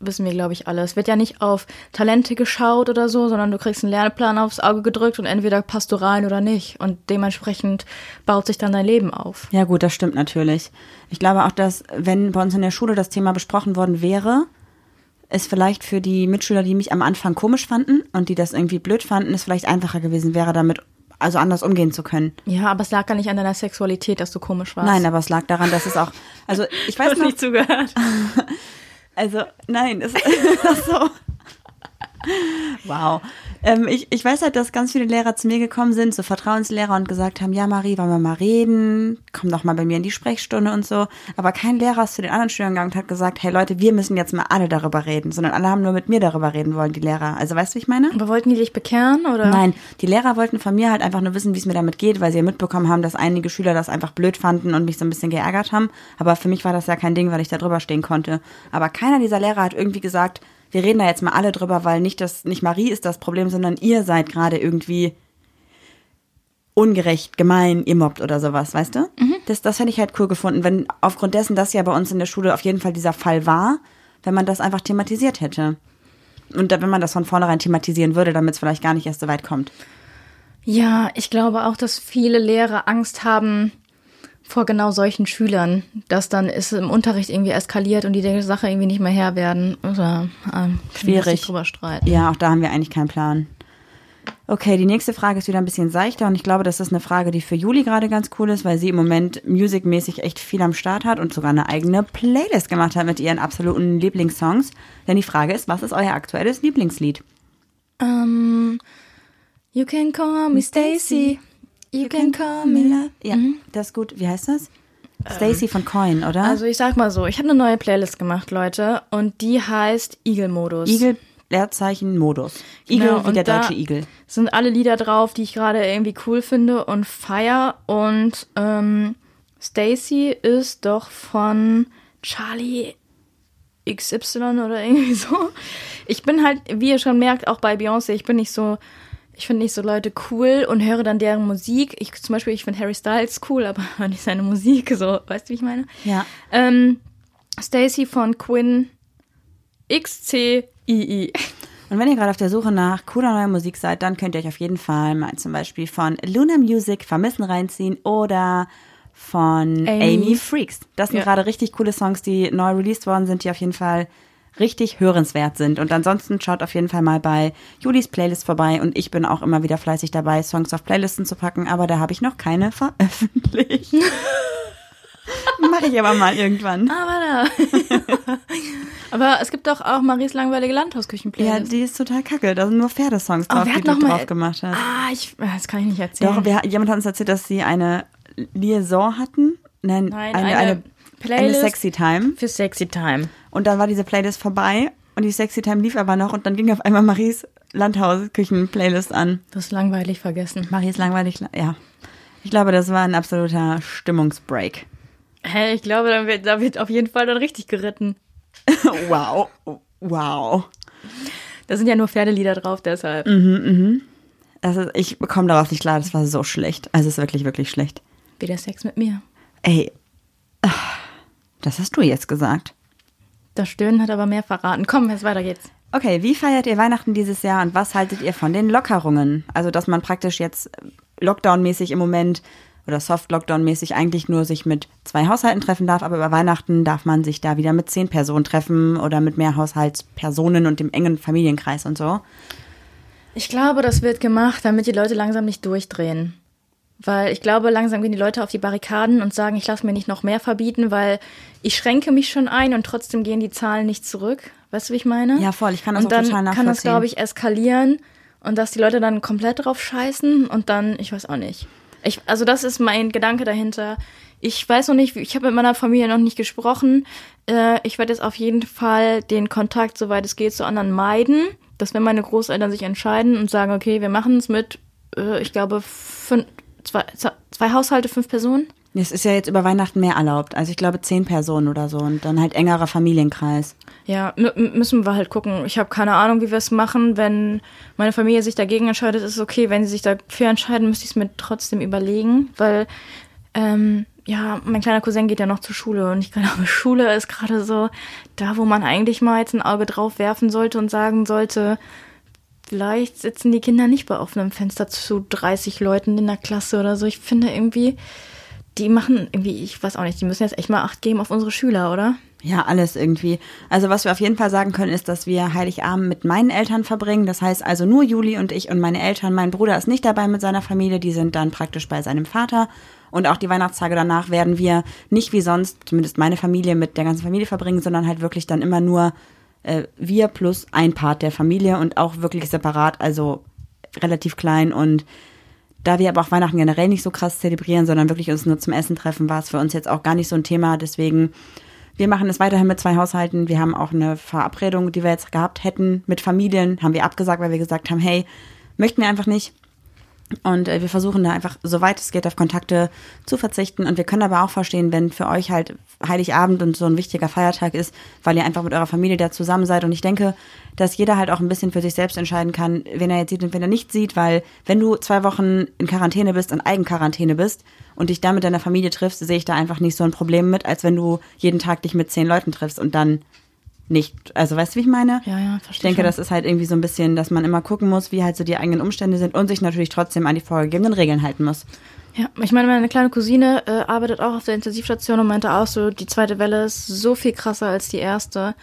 wissen wir, glaube ich, alle. Es wird ja nicht auf Talente geschaut oder so, sondern du kriegst einen Lernplan aufs Auge gedrückt und entweder passt du rein oder nicht. Und dementsprechend baut sich dann dein Leben auf. Ja gut, das stimmt natürlich. Ich glaube auch, dass wenn bei uns in der Schule das Thema besprochen worden wäre, es vielleicht für die Mitschüler, die mich am Anfang komisch fanden und die das irgendwie blöd fanden, es vielleicht einfacher gewesen wäre, damit also anders umgehen zu können. Ja, aber es lag ja nicht an deiner Sexualität, dass du komisch warst. Nein, aber es lag daran, dass es auch, also ich weiß noch, zugehört. Also, nein, es ist so. Wow. Ähm, ich, ich weiß halt, dass ganz viele Lehrer zu mir gekommen sind, so Vertrauenslehrer und gesagt haben, ja Marie, wollen wir mal reden? Komm doch mal bei mir in die Sprechstunde und so. Aber kein Lehrer ist zu den anderen Schülern gegangen und hat gesagt, hey Leute, wir müssen jetzt mal alle darüber reden, sondern alle haben nur mit mir darüber reden wollen, die Lehrer. Also weißt du, wie ich meine? Aber wollten die dich bekehren oder? Nein, die Lehrer wollten von mir halt einfach nur wissen, wie es mir damit geht, weil sie ja mitbekommen haben, dass einige Schüler das einfach blöd fanden und mich so ein bisschen geärgert haben. Aber für mich war das ja kein Ding, weil ich da drüber stehen konnte. Aber keiner dieser Lehrer hat irgendwie gesagt, wir reden da jetzt mal alle drüber, weil nicht das, nicht Marie ist das Problem, sondern ihr seid gerade irgendwie ungerecht, gemein, ihr mobbt oder sowas, weißt du? Das, das hätte ich halt cool gefunden, wenn aufgrund dessen, dass ja bei uns in der Schule auf jeden Fall dieser Fall war, wenn man das einfach thematisiert hätte. Und wenn man das von vornherein thematisieren würde, damit es vielleicht gar nicht erst so weit kommt. Ja, ich glaube auch, dass viele Lehrer Angst haben vor genau solchen Schülern, dass dann ist im Unterricht irgendwie eskaliert und die der Sache irgendwie nicht mehr Her werden. Oder, ähm, Schwierig. drüber streiten. Ja, auch da haben wir eigentlich keinen Plan. Okay, die nächste Frage ist wieder ein bisschen seichter und ich glaube, das ist eine Frage, die für Juli gerade ganz cool ist, weil sie im Moment musikmäßig echt viel am Start hat und sogar eine eigene Playlist gemacht hat mit ihren absoluten Lieblingssongs. Denn die Frage ist, was ist euer aktuelles Lieblingslied? Ähm, you can call me Stacy. You can call me love. Ja, das ist gut. Wie heißt das? Stacy von Coin, oder? Also ich sag mal so, ich habe eine neue Playlist gemacht, Leute, und die heißt Igel-Modus. Igel, Leerzeichen, Modus. Igel Genau, wie und der deutsche Igel. Sind alle Lieder drauf, die ich gerade irgendwie cool finde und feier. Und ähm, Stacy ist doch von Charlie XY oder irgendwie so. Ich bin halt, wie ihr schon merkt, auch bei Beyoncé, ich bin nicht so, ich finde nicht so Leute cool und höre dann deren Musik. Ich zum Beispiel, ich finde Harry Styles cool, aber höre nicht seine Musik, so, weißt du, wie ich meine? Ja. Ähm, Stacy von Quinn XCII. Und wenn ihr gerade auf der Suche nach cooler neuer Musik seid, dann könnt ihr euch auf jeden Fall mal zum Beispiel von Luna Music Vermissen reinziehen oder von Amy. Amy, Freaks. Das sind Ja. gerade richtig coole Songs, die neu released worden sind, die auf jeden Fall richtig hörenswert sind. Und ansonsten schaut auf jeden Fall mal bei Julis Playlist vorbei und ich bin auch immer wieder fleißig dabei, Songs auf Playlisten zu packen, aber da habe ich noch keine veröffentlicht. Mache ich aber mal irgendwann. Aber da. aber es gibt doch auch Maries langweilige Ja, Landhausküchen-Playlist. die ist total kacke. Da sind nur Pferdesongs Oh, drauf, wer die hat du drauf gemacht hast. ah, ich, das kann ich nicht erzählen. Doch, wer, jemand hat uns erzählt, dass sie eine Liaison hatten. Nein, Nein, eine, eine eine, eine Playlist. Sexy Time. Für Sexy Time. Und dann war diese Playlist vorbei und die Sexy Time lief aber noch und dann ging auf einmal Maries Landhausküchen-Playlist an. Das ist langweilig vergessen. Maries langweilig, ja. Ich glaube, das war ein absoluter Stimmungsbreak. Hä, ich glaube, da wird, da wird auf jeden Fall dann richtig geritten. wow, wow. Da sind ja nur Pferdelieder drauf, deshalb. Das ist, ich komme darauf nicht klar, das war so schlecht. Also es ist wirklich, wirklich schlecht. Wie der Sex mit mir. Ey, das hast du jetzt gesagt. Das Stöhnen hat aber mehr verraten. Komm, jetzt weiter geht's. Okay, wie feiert ihr Weihnachten dieses Jahr und was haltet ihr von den Lockerungen? Also, dass man praktisch jetzt Lockdown-mäßig im Moment oder Soft-Lockdown-mäßig eigentlich nur sich mit zwei Haushalten treffen darf, aber über Weihnachten darf man sich da wieder mit zehn Personen treffen oder mit mehr Haushaltspersonen und dem engen Familienkreis und so. Ich glaube, das wird gemacht, damit die Leute langsam nicht durchdrehen. Weil ich glaube, langsam gehen die Leute auf die Barrikaden und sagen, ich lasse mir nicht noch mehr verbieten, weil ich schränke mich schon ein und trotzdem gehen die Zahlen nicht zurück. Weißt du, wie ich meine? Ja, voll, ich kann das und auch dann total kann das, glaube ich, eskalieren und dass die Leute dann komplett drauf scheißen und dann, ich weiß auch nicht. Ich, also das ist mein Gedanke dahinter. Ich weiß noch nicht, ich habe mit meiner Familie noch nicht gesprochen. Äh, ich werde jetzt auf jeden Fall den Kontakt, soweit es geht, zu anderen meiden. Dass wenn meine Großeltern sich entscheiden und sagen, okay, wir machen es mit, äh, ich glaube, fünf, zwei, zwei Haushalte, fünf Personen. Es ist ja jetzt über Weihnachten mehr erlaubt. Also ich glaube zehn Personen oder so und dann halt engerer Familienkreis. Ja, mü- mü- müssen wir halt gucken. Ich habe keine Ahnung, wie wir es machen. Wenn meine Familie sich dagegen entscheidet, ist es okay. Wenn sie sich dafür entscheiden, müsste ich es mir trotzdem überlegen, weil ähm, ja, mein kleiner Cousin geht ja noch zur Schule und ich glaube, Schule ist gerade so da, wo man eigentlich mal jetzt ein Auge drauf werfen sollte und sagen sollte, vielleicht sitzen die Kinder nicht bei offenem Fenster zu 30 Leuten in der Klasse oder so. Ich finde irgendwie, die machen irgendwie, ich weiß auch nicht, die müssen jetzt echt mal Acht geben auf unsere Schüler, oder? Ja, alles irgendwie. Also was wir auf jeden Fall sagen können, ist, dass wir Heiligabend mit meinen Eltern verbringen. Das heißt also nur Juli und ich und meine Eltern. Mein Bruder ist nicht dabei mit seiner Familie, die sind dann praktisch bei seinem Vater. Und auch die Weihnachtstage danach werden wir nicht wie sonst, zumindest meine Familie, mit der ganzen Familie verbringen, sondern halt wirklich dann immer nur äh, wir plus ein Part der Familie und auch wirklich separat, also relativ klein und da wir aber auch Weihnachten generell nicht so krass zelebrieren, sondern wirklich uns nur zum Essen treffen, war es für uns jetzt auch gar nicht so ein Thema. Deswegen, wir machen es weiterhin mit zwei Haushalten. Wir haben auch eine Verabredung, die wir jetzt gehabt hätten mit Familien, haben wir abgesagt, weil wir gesagt haben, hey, möchten wir einfach nicht. Und äh, wir versuchen da einfach, soweit es geht, auf Kontakte zu verzichten. Und wir können aber auch verstehen, wenn für euch halt Heiligabend und so ein wichtiger Feiertag ist, weil ihr einfach mit eurer Familie da zusammen seid. Und ich denke, dass jeder halt auch ein bisschen für sich selbst entscheiden kann, wen er jetzt sieht und wen er nicht sieht, weil wenn du zwei Wochen in Quarantäne bist, in Eigenquarantäne bist und dich da mit deiner Familie triffst, sehe ich da einfach nicht so ein Problem mit, als wenn du jeden Tag dich mit zehn Leuten triffst und dann nicht. Also weißt du, wie ich meine? Ja, ja, verstehe Ich denke, schon. das ist halt irgendwie so ein bisschen, dass man immer gucken muss, wie halt so die eigenen Umstände sind und sich natürlich trotzdem an die vorgegebenen Regeln halten muss. Ja, ich meine, meine kleine Cousine äh, arbeitet auch auf der Intensivstation und meinte auch so, die zweite Welle ist so viel krasser als die erste.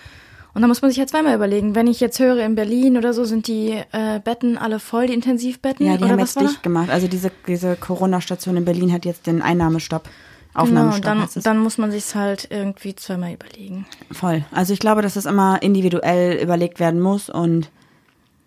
Und da muss man sich ja zweimal überlegen. Wenn ich jetzt höre, in Berlin oder so sind die äh, Betten alle voll, die Intensivbetten. Ja, die oder haben was jetzt dicht gemacht. Also diese, diese Corona-Station in Berlin hat jetzt den Einnahmestopp. Genau, Aufnahmestopp und dann, dann muss man sich's halt irgendwie zweimal überlegen. Voll. Also ich glaube, dass es immer individuell überlegt werden muss und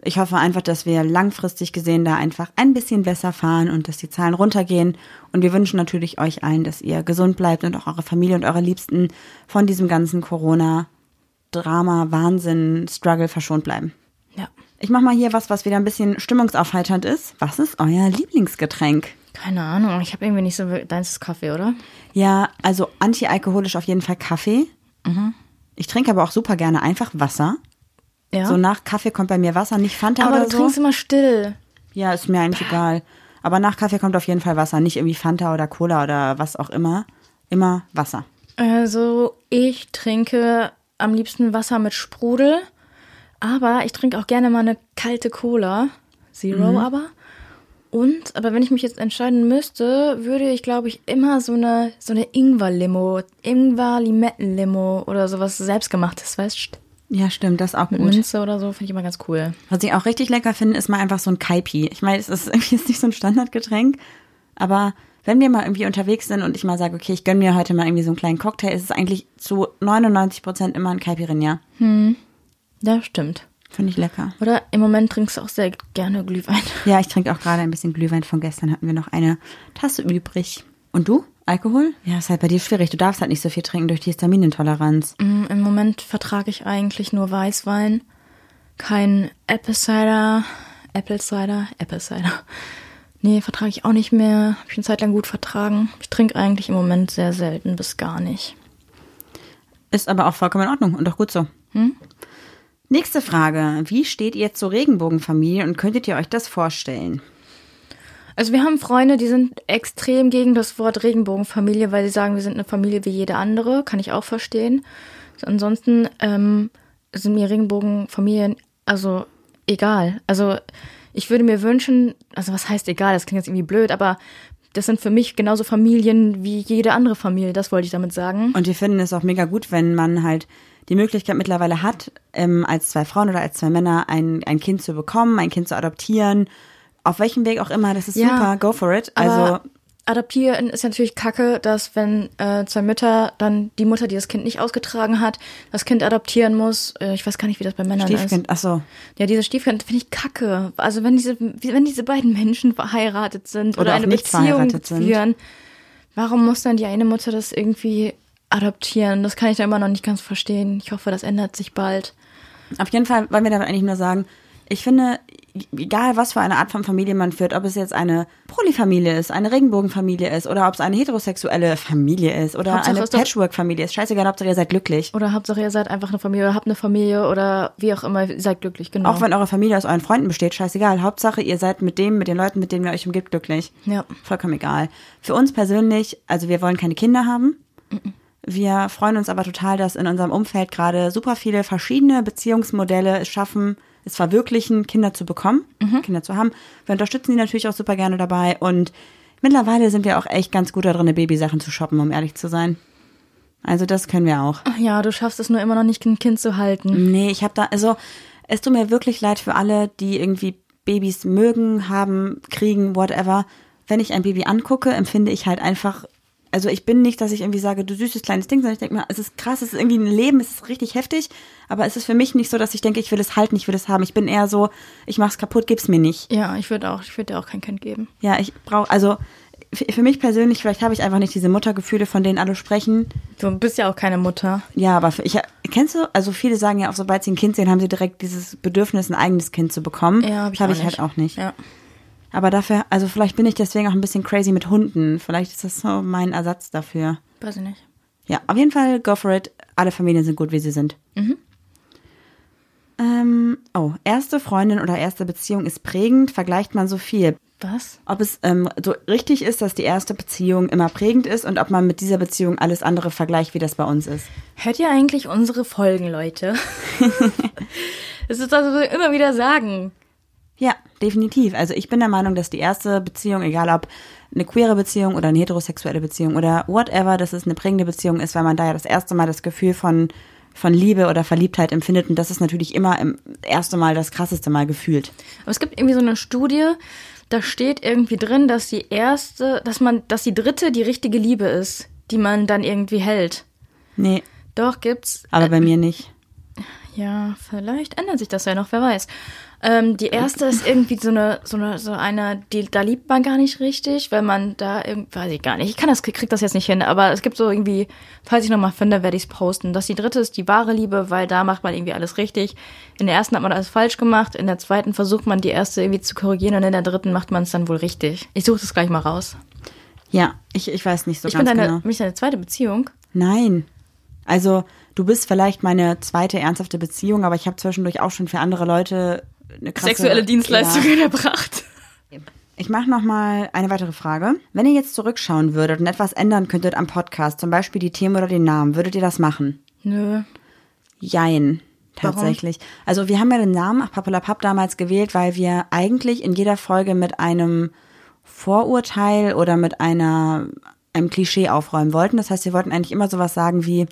ich hoffe einfach, dass wir langfristig gesehen da einfach ein bisschen besser fahren und dass die Zahlen runtergehen. Und wir wünschen natürlich euch allen, dass ihr gesund bleibt und auch eure Familie und eure Liebsten von diesem ganzen Corona-Drama, Wahnsinn, Struggle verschont bleiben. Ja. Ich mach mal hier was, was wieder ein bisschen stimmungsaufheiternd ist. Was ist euer Lieblingsgetränk? Keine Ahnung, ich habe irgendwie nicht so deins ist Kaffee, oder? Ja, also antialkoholisch auf jeden Fall Kaffee. Ich trinke aber auch super gerne einfach Wasser. Ja. So nach Kaffee kommt bei mir Wasser, nicht Fanta Aber oder du so. trinkst immer still. Ja, ist mir eigentlich egal. Aber nach Kaffee kommt auf jeden Fall Wasser, nicht irgendwie Fanta oder Cola oder was auch immer. Immer Wasser. Also, ich trinke am liebsten Wasser mit Sprudel, aber ich trinke auch gerne mal eine kalte Cola. Zero aber. Und, aber wenn ich mich jetzt entscheiden müsste, würde ich, glaube ich, immer so eine, so eine Ingwer-Limo, Ingwer-Limetten-Limo oder sowas selbstgemachtes, weißt Ja, stimmt, das ist auch mit gut. Minze oder so, finde ich immer ganz cool. Was ich auch richtig lecker finde, ist mal einfach so ein Kaipi. Ich meine, es ist irgendwie jetzt nicht so ein Standardgetränk, aber wenn wir mal irgendwie unterwegs sind und ich mal sage, okay, ich gönn mir heute mal irgendwie so einen kleinen Cocktail, ist es eigentlich zu 99 Prozent immer ein Caipirinha. Ja, stimmt. Finde ich lecker. Oder im Moment trinkst du auch sehr gerne Glühwein. Ja, ich trinke auch gerade ein bisschen Glühwein von gestern. Hatten wir noch eine Tasse übrig. Und du? Alkohol? Ja, ist halt bei dir schwierig. Du darfst halt nicht so viel trinken durch die Histaminintoleranz. Mm, Im Moment vertrage ich eigentlich nur Weißwein. Kein Apple Cider. Apple Cider? Apple Cider. Nee, vertrage ich auch nicht mehr. Habe ich eine Zeit lang gut vertragen. Ich trinke eigentlich im Moment sehr selten bis gar nicht. Ist aber auch vollkommen in Ordnung und auch gut so. Nächste Frage. Wie steht ihr zur Regenbogenfamilie und könntet ihr euch das vorstellen? Also wir haben Freunde, die sind extrem gegen das Wort Regenbogenfamilie, weil sie sagen, wir sind eine Familie wie jede andere. Kann ich auch verstehen. Ansonsten ähm, sind mir Regenbogenfamilien also egal. Also ich würde mir wünschen, also was heißt egal, das klingt jetzt irgendwie blöd, aber das sind für mich genauso Familien wie jede andere Familie, das wollte ich damit sagen. Und wir finden es auch mega gut, wenn man halt die Möglichkeit mittlerweile hat, ähm, als zwei Frauen oder als zwei Männer ein, ein Kind zu bekommen, ein Kind zu adoptieren. Auf welchem Weg auch immer, das ist Ja, super, go for it. Also, adoptieren ist natürlich kacke, dass wenn äh, zwei Mütter dann die Mutter, die das Kind nicht ausgetragen hat, das Kind adoptieren muss. Äh, ich weiß gar nicht, wie das bei Männern ist. Stiefkind, ach so. Ja, diese Stiefkind finde ich kacke. Also wenn diese, wenn diese beiden Menschen verheiratet sind oder, Oder eine Beziehung führen, warum muss dann die eine Mutter das irgendwie adoptieren? Das kann ich da immer noch nicht ganz verstehen. Ich hoffe, das ändert sich bald. Auf jeden Fall wollen wir damit eigentlich nur sagen, ich finde, egal was für eine Art von Familie man führt, ob es jetzt eine Polyfamilie ist, eine Regenbogenfamilie ist oder ob es eine heterosexuelle Familie ist oder Hauptsache eine Patchwork-Familie ist, scheißegal, Hauptsache ihr seid glücklich. Oder Hauptsache, ihr seid einfach eine Familie oder habt eine Familie oder wie auch immer, ihr seid glücklich, genau. Auch wenn eure Familie aus euren Freunden besteht, scheißegal. Hauptsache ihr seid mit dem, mit den Leuten, mit denen ihr euch umgibt, glücklich. Ja. Vollkommen egal. Für uns persönlich, also wir wollen keine Kinder haben. Wir freuen uns aber total, dass in unserem Umfeld gerade super viele verschiedene Beziehungsmodelle es schaffen, es verwirklichen, Kinder zu bekommen, Kinder zu haben. Wir unterstützen die natürlich auch super gerne dabei und mittlerweile sind wir auch echt ganz gut darin, Babysachen zu shoppen, um ehrlich zu sein. Also das können wir auch. Ach ja, du schaffst es nur immer noch nicht, ein Kind zu halten. Nee, ich habe da, also es tut mir wirklich leid für alle, die irgendwie Babys mögen, haben, kriegen, whatever. Wenn ich ein Baby angucke, empfinde ich halt einfach, also ich bin nicht, dass ich irgendwie sage, du süßes kleines Ding, sondern ich denke mir, es ist krass, es ist irgendwie ein Leben, es ist richtig heftig, aber es ist für mich nicht so, dass ich denke, ich will es halten, ich will es haben. Ich bin eher so, ich mach's kaputt, gib's mir nicht. Ja, ich würde auch, ich würde dir auch kein Kind geben. Ja, ich brauche, also für mich persönlich, vielleicht habe ich einfach nicht diese Muttergefühle, von denen alle sprechen. Du bist ja auch keine Mutter. Ja, aber für, ich, kennst du, also viele sagen ja auch, sobald sie ein Kind sehen, haben sie direkt dieses Bedürfnis, ein eigenes Kind zu bekommen. Ja, habe ich, Hab ich nicht. halt auch nicht. Ja. Aber dafür, also vielleicht bin ich deswegen auch ein bisschen crazy mit Hunden. Vielleicht ist das so mein Ersatz dafür. Weiß ich nicht. Ja, auf jeden Fall, go for it. Alle Familien sind gut, wie sie sind. Ähm, oh, erste Freundin oder erste Beziehung ist prägend, vergleicht man so viel. Was? Ob es ähm, so richtig ist, dass die erste Beziehung immer prägend ist und ob man mit dieser Beziehung alles andere vergleicht, wie das bei uns ist. Hört ihr eigentlich unsere Folgen, Leute? das ist das, was wir immer wieder sagen. Ja, definitiv. Also ich bin der Meinung, dass die erste Beziehung, egal ob eine queere Beziehung oder eine heterosexuelle Beziehung oder whatever, dass es eine prägende Beziehung ist, weil man da ja das erste Mal das Gefühl von, von Liebe oder Verliebtheit empfindet und das ist natürlich immer im erste Mal das krasseste Mal gefühlt. Aber es gibt irgendwie so eine Studie, da steht irgendwie drin, dass die erste, dass man, dass die dritte die richtige Liebe ist, die man dann irgendwie hält. Nee, Doch, gibt's. aber bei mir nicht. Ja, vielleicht ändert sich das ja noch, wer weiß. Ähm, die erste ist irgendwie so eine, so eine, so eine, die, da liebt man gar nicht richtig, weil man da irgendwie, weiß ich gar nicht. Ich kann das, krieg das jetzt nicht hin, aber es gibt so irgendwie, falls ich nochmal finde, werde ich es posten. Dass die dritte ist die wahre Liebe, weil da macht man irgendwie alles richtig. In der ersten hat man alles falsch gemacht, in der zweiten versucht man die erste irgendwie zu korrigieren und in der dritten macht man es dann wohl richtig. Ich suche das gleich mal raus. Ja, ich, ich weiß nicht so Ich bin ganz deine, genau. bin ich deine zweite Beziehung. Nein. Also, du bist vielleicht meine zweite ernsthafte Beziehung, aber ich habe zwischendurch auch schon für andere Leute eine krasse, Sexuelle Dienstleistungen erbracht. Ich mache noch mal eine weitere Frage. Wenn ihr jetzt zurückschauen würdet und etwas ändern könntet am Podcast, zum Beispiel die Themen oder den Namen, würdet ihr das machen? Nö. Jein, tatsächlich. Also wir haben ja den Namen Papalapap damals gewählt, weil wir eigentlich in jeder Folge mit einem Vorurteil oder mit einer einem Klischee aufräumen wollten. Das heißt, wir wollten eigentlich immer sowas sagen wie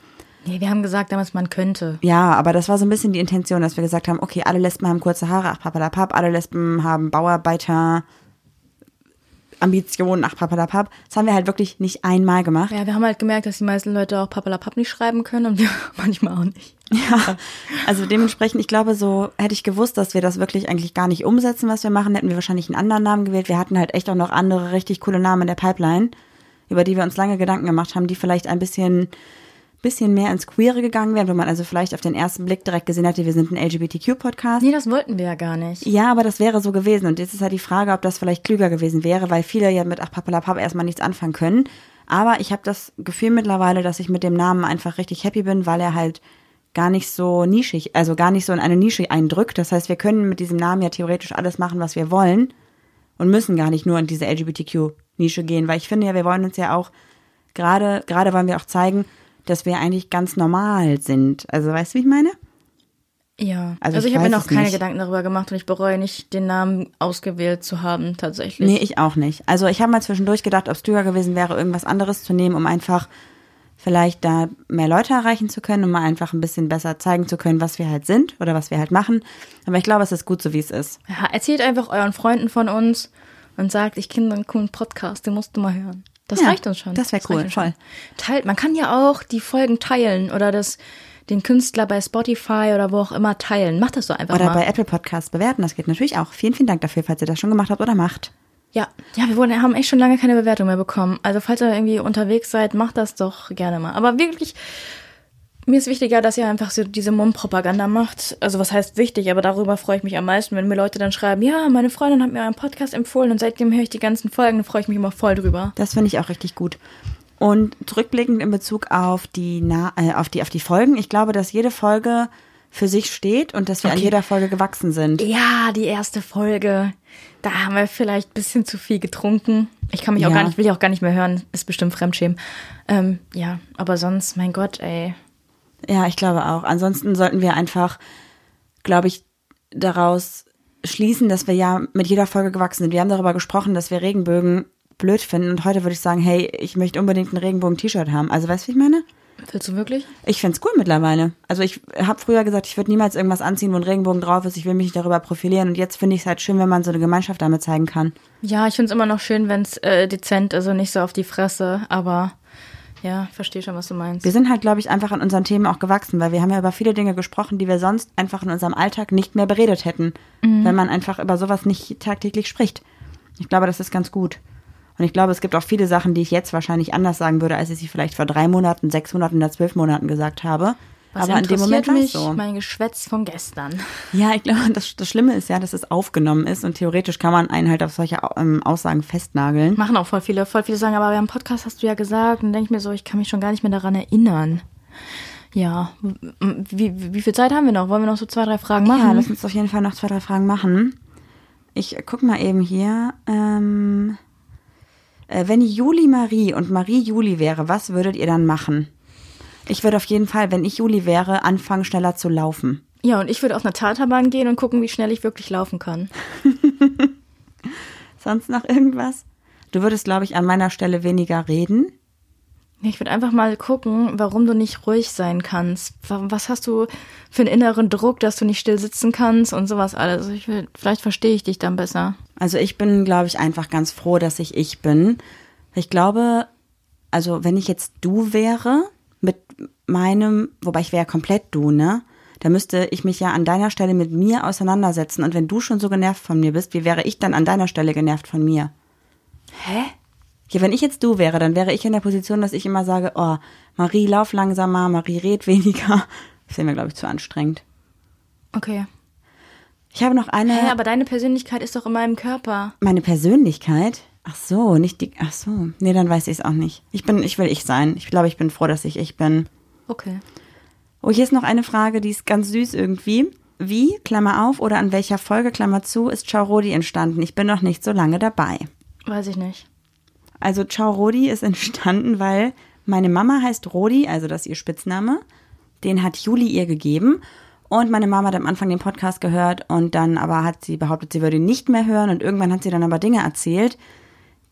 Nee, wir haben gesagt damals, man könnte. Ja, aber das war so ein bisschen die Intention, dass wir gesagt haben, okay, alle Lesben haben kurze Haare, ach papalapap, alle Lesben haben Bauarbeiter, Ambitionen, ach papalapap. Das haben wir halt wirklich nicht einmal gemacht. Ja, wir haben halt gemerkt, dass die meisten Leute auch Papalapap nicht schreiben können und wir manchmal auch nicht. Ja, also dementsprechend, ich glaube, so hätte ich gewusst, dass wir das wirklich eigentlich gar nicht umsetzen, was wir machen, hätten wir wahrscheinlich einen anderen Namen gewählt. Wir hatten halt echt auch noch andere richtig coole Namen in der Pipeline, über die wir uns lange Gedanken gemacht haben, die vielleicht ein bisschen, bisschen mehr ins Queere gegangen wären, wo man also vielleicht auf den ersten Blick direkt gesehen hätte, wir sind ein LGBTQ-Podcast. Nee, das wollten wir ja gar nicht. Ja, aber das wäre so gewesen. Und jetzt ist halt die Frage, ob das vielleicht klüger gewesen wäre, weil viele ja mit Ach Papalapap erstmal nichts anfangen können. Aber ich habe das Gefühl mittlerweile, dass ich mit dem Namen einfach richtig happy bin, weil er halt gar nicht so nischig, also gar nicht so in eine Nische eindrückt. Das heißt, wir können mit diesem Namen ja theoretisch alles machen, was wir wollen und müssen gar nicht nur in diese LGBTQ-Nische gehen, weil ich finde ja, wir wollen uns ja auch gerade, gerade wollen wir auch zeigen, dass wir eigentlich ganz normal sind. Also weißt du, wie ich meine? Ja, Also also, ich ich, habe mir noch keine nicht. Gedanken darüber gemacht und ich bereue nicht, den Namen ausgewählt zu haben, tatsächlich. Nee, ich auch nicht. Also ich habe mal zwischendurch gedacht, ob es klüger gewesen wäre, irgendwas anderes zu nehmen, um einfach vielleicht da mehr Leute erreichen zu können, um mal einfach ein bisschen besser zeigen zu können, was wir halt sind oder was wir halt machen. Aber ich glaube, es ist gut so, wie es ist. Ja, erzählt einfach euren Freunden von uns und sagt, ich kenne einen coolen Podcast, den musst du mal hören. Das Ja, reicht uns schon. das wär reicht cool, voll. Teilt, man kann ja auch die Folgen teilen oder das, den Künstler bei Spotify oder wo auch immer teilen. Macht das so einfach Oder mal. bei Apple Podcasts bewerten, das geht natürlich auch. Vielen, vielen Dank dafür, falls ihr das schon gemacht habt oder macht. Ja, ja, wir wurden, haben echt schon lange keine Bewertung mehr bekommen. Also falls ihr irgendwie unterwegs seid, macht das doch gerne mal. Aber wirklich, mir ist wichtiger, dass ihr einfach so diese Mundpropaganda macht. Also was heißt wichtig, aber darüber freue ich mich am meisten, wenn mir Leute dann schreiben, ja, meine Freundin hat mir einen Podcast empfohlen und seitdem höre ich die ganzen Folgen, dann freue ich mich immer voll drüber. Das finde ich auch richtig gut. Und zurückblickend in Bezug auf die, Na äh, auf die, auf die Folgen, ich glaube, dass jede Folge für sich steht und dass wir an Okay. jeder Folge gewachsen sind. Ja, die erste Folge. Da haben wir vielleicht ein bisschen zu viel getrunken. Ich kann mich auch Ja. gar nicht, will ich auch gar nicht mehr hören. Ist bestimmt Fremdschämen. Ähm, ja, aber sonst, mein Gott, ey. Ja, ich glaube auch. Ansonsten sollten wir einfach, glaube ich, daraus schließen, dass wir ja mit jeder Folge gewachsen sind. Wir haben darüber gesprochen, dass wir Regenbögen blöd finden und heute würde ich sagen, hey, ich möchte unbedingt ein Regenbogen-T-Shirt haben. Also weißt du, wie ich meine? Willst du wirklich? Ich find's cool mittlerweile. Also ich habe früher gesagt, ich würde niemals irgendwas anziehen, wo ein Regenbogen drauf ist. Ich will mich nicht darüber profilieren. Und jetzt finde ich es halt schön, wenn man so eine Gemeinschaft damit zeigen kann. Ja, ich find's immer noch schön, wenn's äh, dezent ist und nicht so auf die Fresse, aber ja, ich verstehe schon, was du meinst. Wir sind halt, glaube ich, einfach an unseren Themen auch gewachsen, weil wir haben ja über viele Dinge gesprochen, die wir sonst einfach in unserem Alltag nicht mehr beredet hätten, wenn man einfach über sowas nicht tagtäglich spricht. Ich glaube, das ist ganz gut. Und ich glaube, es gibt auch viele Sachen, die ich jetzt wahrscheinlich anders sagen würde, als ich sie vielleicht vor drei Monaten, sechs Monaten oder zwölf Monaten gesagt habe. Was Aber in dem Moment war mich so. mein Geschwätz von gestern. Ja, ich glaube, das, das Schlimme ist ja, dass es aufgenommen ist und theoretisch kann man einen halt auf solche ähm, Aussagen festnageln. Machen auch voll viele, voll viele sagen, aber beim Podcast hast du ja gesagt, und denke ich mir so, ich kann mich schon gar nicht mehr daran erinnern. Ja, wie, wie viel Zeit haben wir noch? Wollen wir noch so zwei, drei Fragen machen? Ja, lass uns auf jeden Fall noch zwei, drei Fragen machen. Ich guck mal eben hier. Ähm, äh, wenn Juli Marie und Marie Juli wäre, was würdet ihr dann machen? Ich würde auf jeden Fall, wenn ich Juli wäre, anfangen schneller zu laufen. Ja, und ich würde auf eine Taterbahn gehen und gucken, wie schnell ich wirklich laufen kann. Sonst noch irgendwas? Du würdest, glaube ich, an meiner Stelle weniger reden. Ich würde einfach mal gucken, warum du nicht ruhig sein kannst. Wa- Was hast du für einen inneren Druck, dass du nicht still sitzen kannst und sowas alles. Ich will, vielleicht verstehe ich dich dann besser. Also ich bin, glaube ich, einfach ganz froh, dass ich ich bin. Ich glaube, also wenn ich jetzt du wäre, mit meinem, wobei ich wäre komplett du, ne? Da müsste ich mich ja an deiner Stelle mit mir auseinandersetzen. Und wenn du schon so genervt von mir bist, wie wäre ich dann an deiner Stelle genervt von mir? Hä? Ja, wenn ich jetzt du wäre, dann wäre ich in der Position, dass ich immer sage, oh, Marie, lauf langsamer, Marie, red weniger. Das wäre mir, glaube ich, zu anstrengend. Okay. Ich habe noch eine, Hä, aber deine Persönlichkeit ist doch in meinem Körper. meine Persönlichkeit. Ach so, nicht die, ach so. Nee, dann weiß ich es auch nicht. Ich bin, ich will ich sein. Ich glaube, ich bin froh, dass ich ich bin. Okay. Oh, hier ist noch eine Frage, die ist ganz süß irgendwie. Wie, Klammer auf, oder an welcher Folge, Klammer zu, ist Ciao Rodi entstanden? Ich bin noch nicht so lange dabei. Weiß ich nicht. Also Ciao Rodi ist entstanden, weil meine Mama heißt Rodi, also das ist ihr Spitzname. Den hat Juli ihr gegeben. Und meine Mama hat am Anfang den Podcast gehört und dann aber hat sie behauptet, sie würde ihn nicht mehr hören und irgendwann hat sie dann aber Dinge erzählt,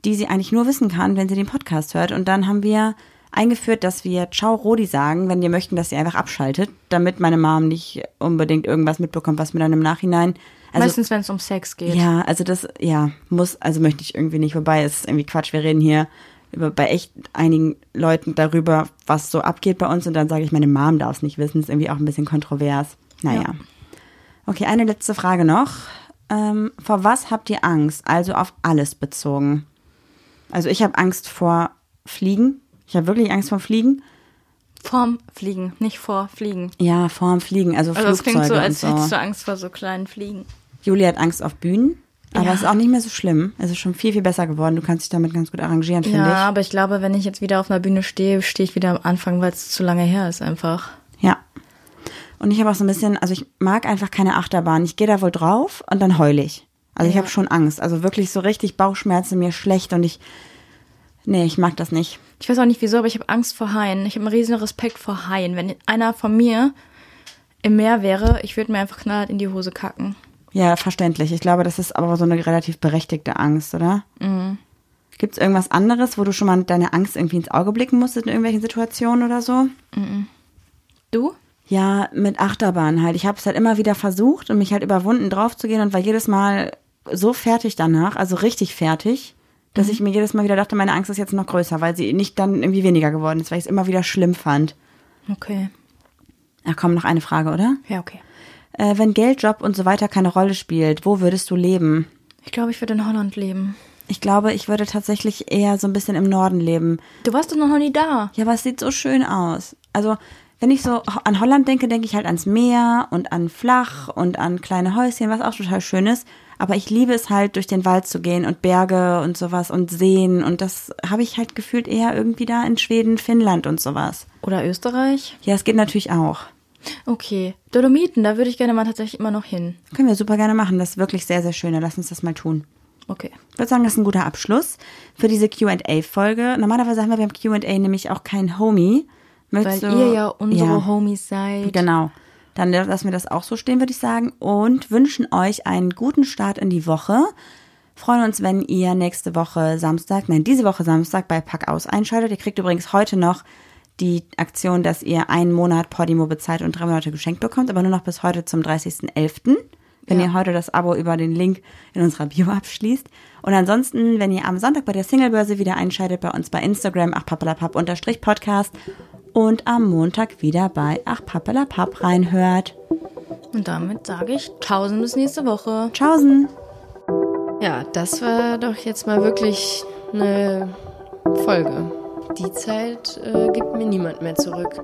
die sie eigentlich nur wissen kann, wenn sie den Podcast hört. Und dann haben wir eingeführt, dass wir Ciao Rodi sagen, wenn wir möchten, dass sie einfach abschaltet, damit meine Mom nicht unbedingt irgendwas mitbekommt, was mir dann im Nachhinein. Also, Meistens, wenn es um Sex geht. ja, also das, ja, muss, also möchte ich irgendwie nicht. Wobei es ist irgendwie Quatsch. Wir reden hier über, bei echt einigen Leuten darüber, was so abgeht bei uns und dann sage ich, meine Mom darf es nicht wissen. Ist irgendwie auch ein bisschen kontrovers. Naja. Ja. Okay, eine letzte Frage noch. Ähm, vor was habt ihr Angst? Also auf alles bezogen. Also ich habe Angst vor Fliegen. Ich habe wirklich Angst vor Fliegen. Vorm Fliegen, nicht vor Fliegen. Ja, vorm Fliegen, also, Also es Flugzeuge klingt so, als so. hättest du Angst vor so kleinen Fliegen. Julia hat Angst auf Bühnen, aber Ja. ist auch nicht mehr so schlimm. Es ist schon viel, viel besser geworden. Du kannst dich damit ganz gut arrangieren, finde Ja, ich. aber ich glaube, wenn ich jetzt wieder auf einer Bühne stehe, stehe ich wieder am Anfang, weil es zu lange her ist einfach. Ja. Und ich habe auch so ein bisschen, also ich mag einfach keine Achterbahn. Ich gehe da wohl drauf und dann heul ich. Also ich Ja. habe schon Angst. Also wirklich so richtig Bauchschmerzen, mir schlecht und ich, nee, ich mag das nicht. Ich weiß auch nicht wieso, aber ich habe Angst vor Haien. Ich habe einen riesen Respekt vor Haien. Wenn einer von mir im Meer wäre, ich würde mir einfach knallhart in die Hose kacken. Ja, verständlich. Ich glaube, das ist aber so eine relativ berechtigte Angst, oder? Mhm. Gibt es irgendwas anderes, wo du schon mal deine Angst irgendwie ins Auge blicken musstest in irgendwelchen Situationen oder so? Du? Ja, mit Achterbahn halt. Ich habe es halt immer wieder versucht und mich halt überwunden drauf zu gehen und war jedes Mal so fertig danach, also richtig fertig, dass ich mir jedes Mal wieder dachte, meine Angst ist jetzt noch größer, weil sie nicht dann irgendwie weniger geworden ist, weil ich es immer wieder schlimm fand. Okay. Ach komm, noch eine Frage, oder? Ja, okay. Äh, wenn Geld, Job und so weiter keine Rolle spielt, wo würdest du leben? Ich glaube, ich würde in Holland leben. Ich glaube, ich würde tatsächlich eher so ein bisschen im Norden leben. Du warst doch noch nie da. Ja, aber es sieht so schön aus. Also, wenn ich so an Holland denke, denke ich halt ans Meer und an Flach und an kleine Häuschen, was auch total schön ist. Aber ich liebe es halt, durch den Wald zu gehen und Berge und sowas und Seen. Und das habe ich halt gefühlt eher irgendwie da in Schweden, Finnland und sowas. Oder Österreich? Ja, es geht natürlich auch. Okay. Dolomiten, da würde ich gerne mal tatsächlich immer noch hin. Können wir super gerne machen. Das ist wirklich sehr, sehr schön. Lass uns das mal tun. Okay. Ich würde sagen, das ist ein guter Abschluss für diese QA-Folge. Normalerweise haben wir beim QA nämlich auch keinen Homie. Weil Möchtest du- ihr ja unsere Ja. Homies seid. Genau. Dann lassen wir das auch so stehen, würde ich sagen. Und wünschen euch einen guten Start in die Woche. Freuen uns, wenn ihr nächste Woche Samstag, nein, diese Woche Samstag bei Pack aus einschaltet. Ihr kriegt übrigens heute noch die Aktion, dass ihr einen Monat Podimo bezahlt und drei Monate geschenkt bekommt, aber nur noch bis heute zum 30.11. Wenn Ja. ihr heute das Abo über den Link in unserer Bio abschließt. Und ansonsten, wenn ihr am Sonntag bei der Singlebörse wieder einschaltet, bei uns bei Instagram, achpappelapapp unterstrich Podcast und am Montag wieder bei Ach Pappelapapp reinhört. Und damit sage ich tausend bis nächste Woche. Tschaußen! Ja, das war doch jetzt mal wirklich eine Folge. Die Zeit äh, gibt mir niemand mehr zurück.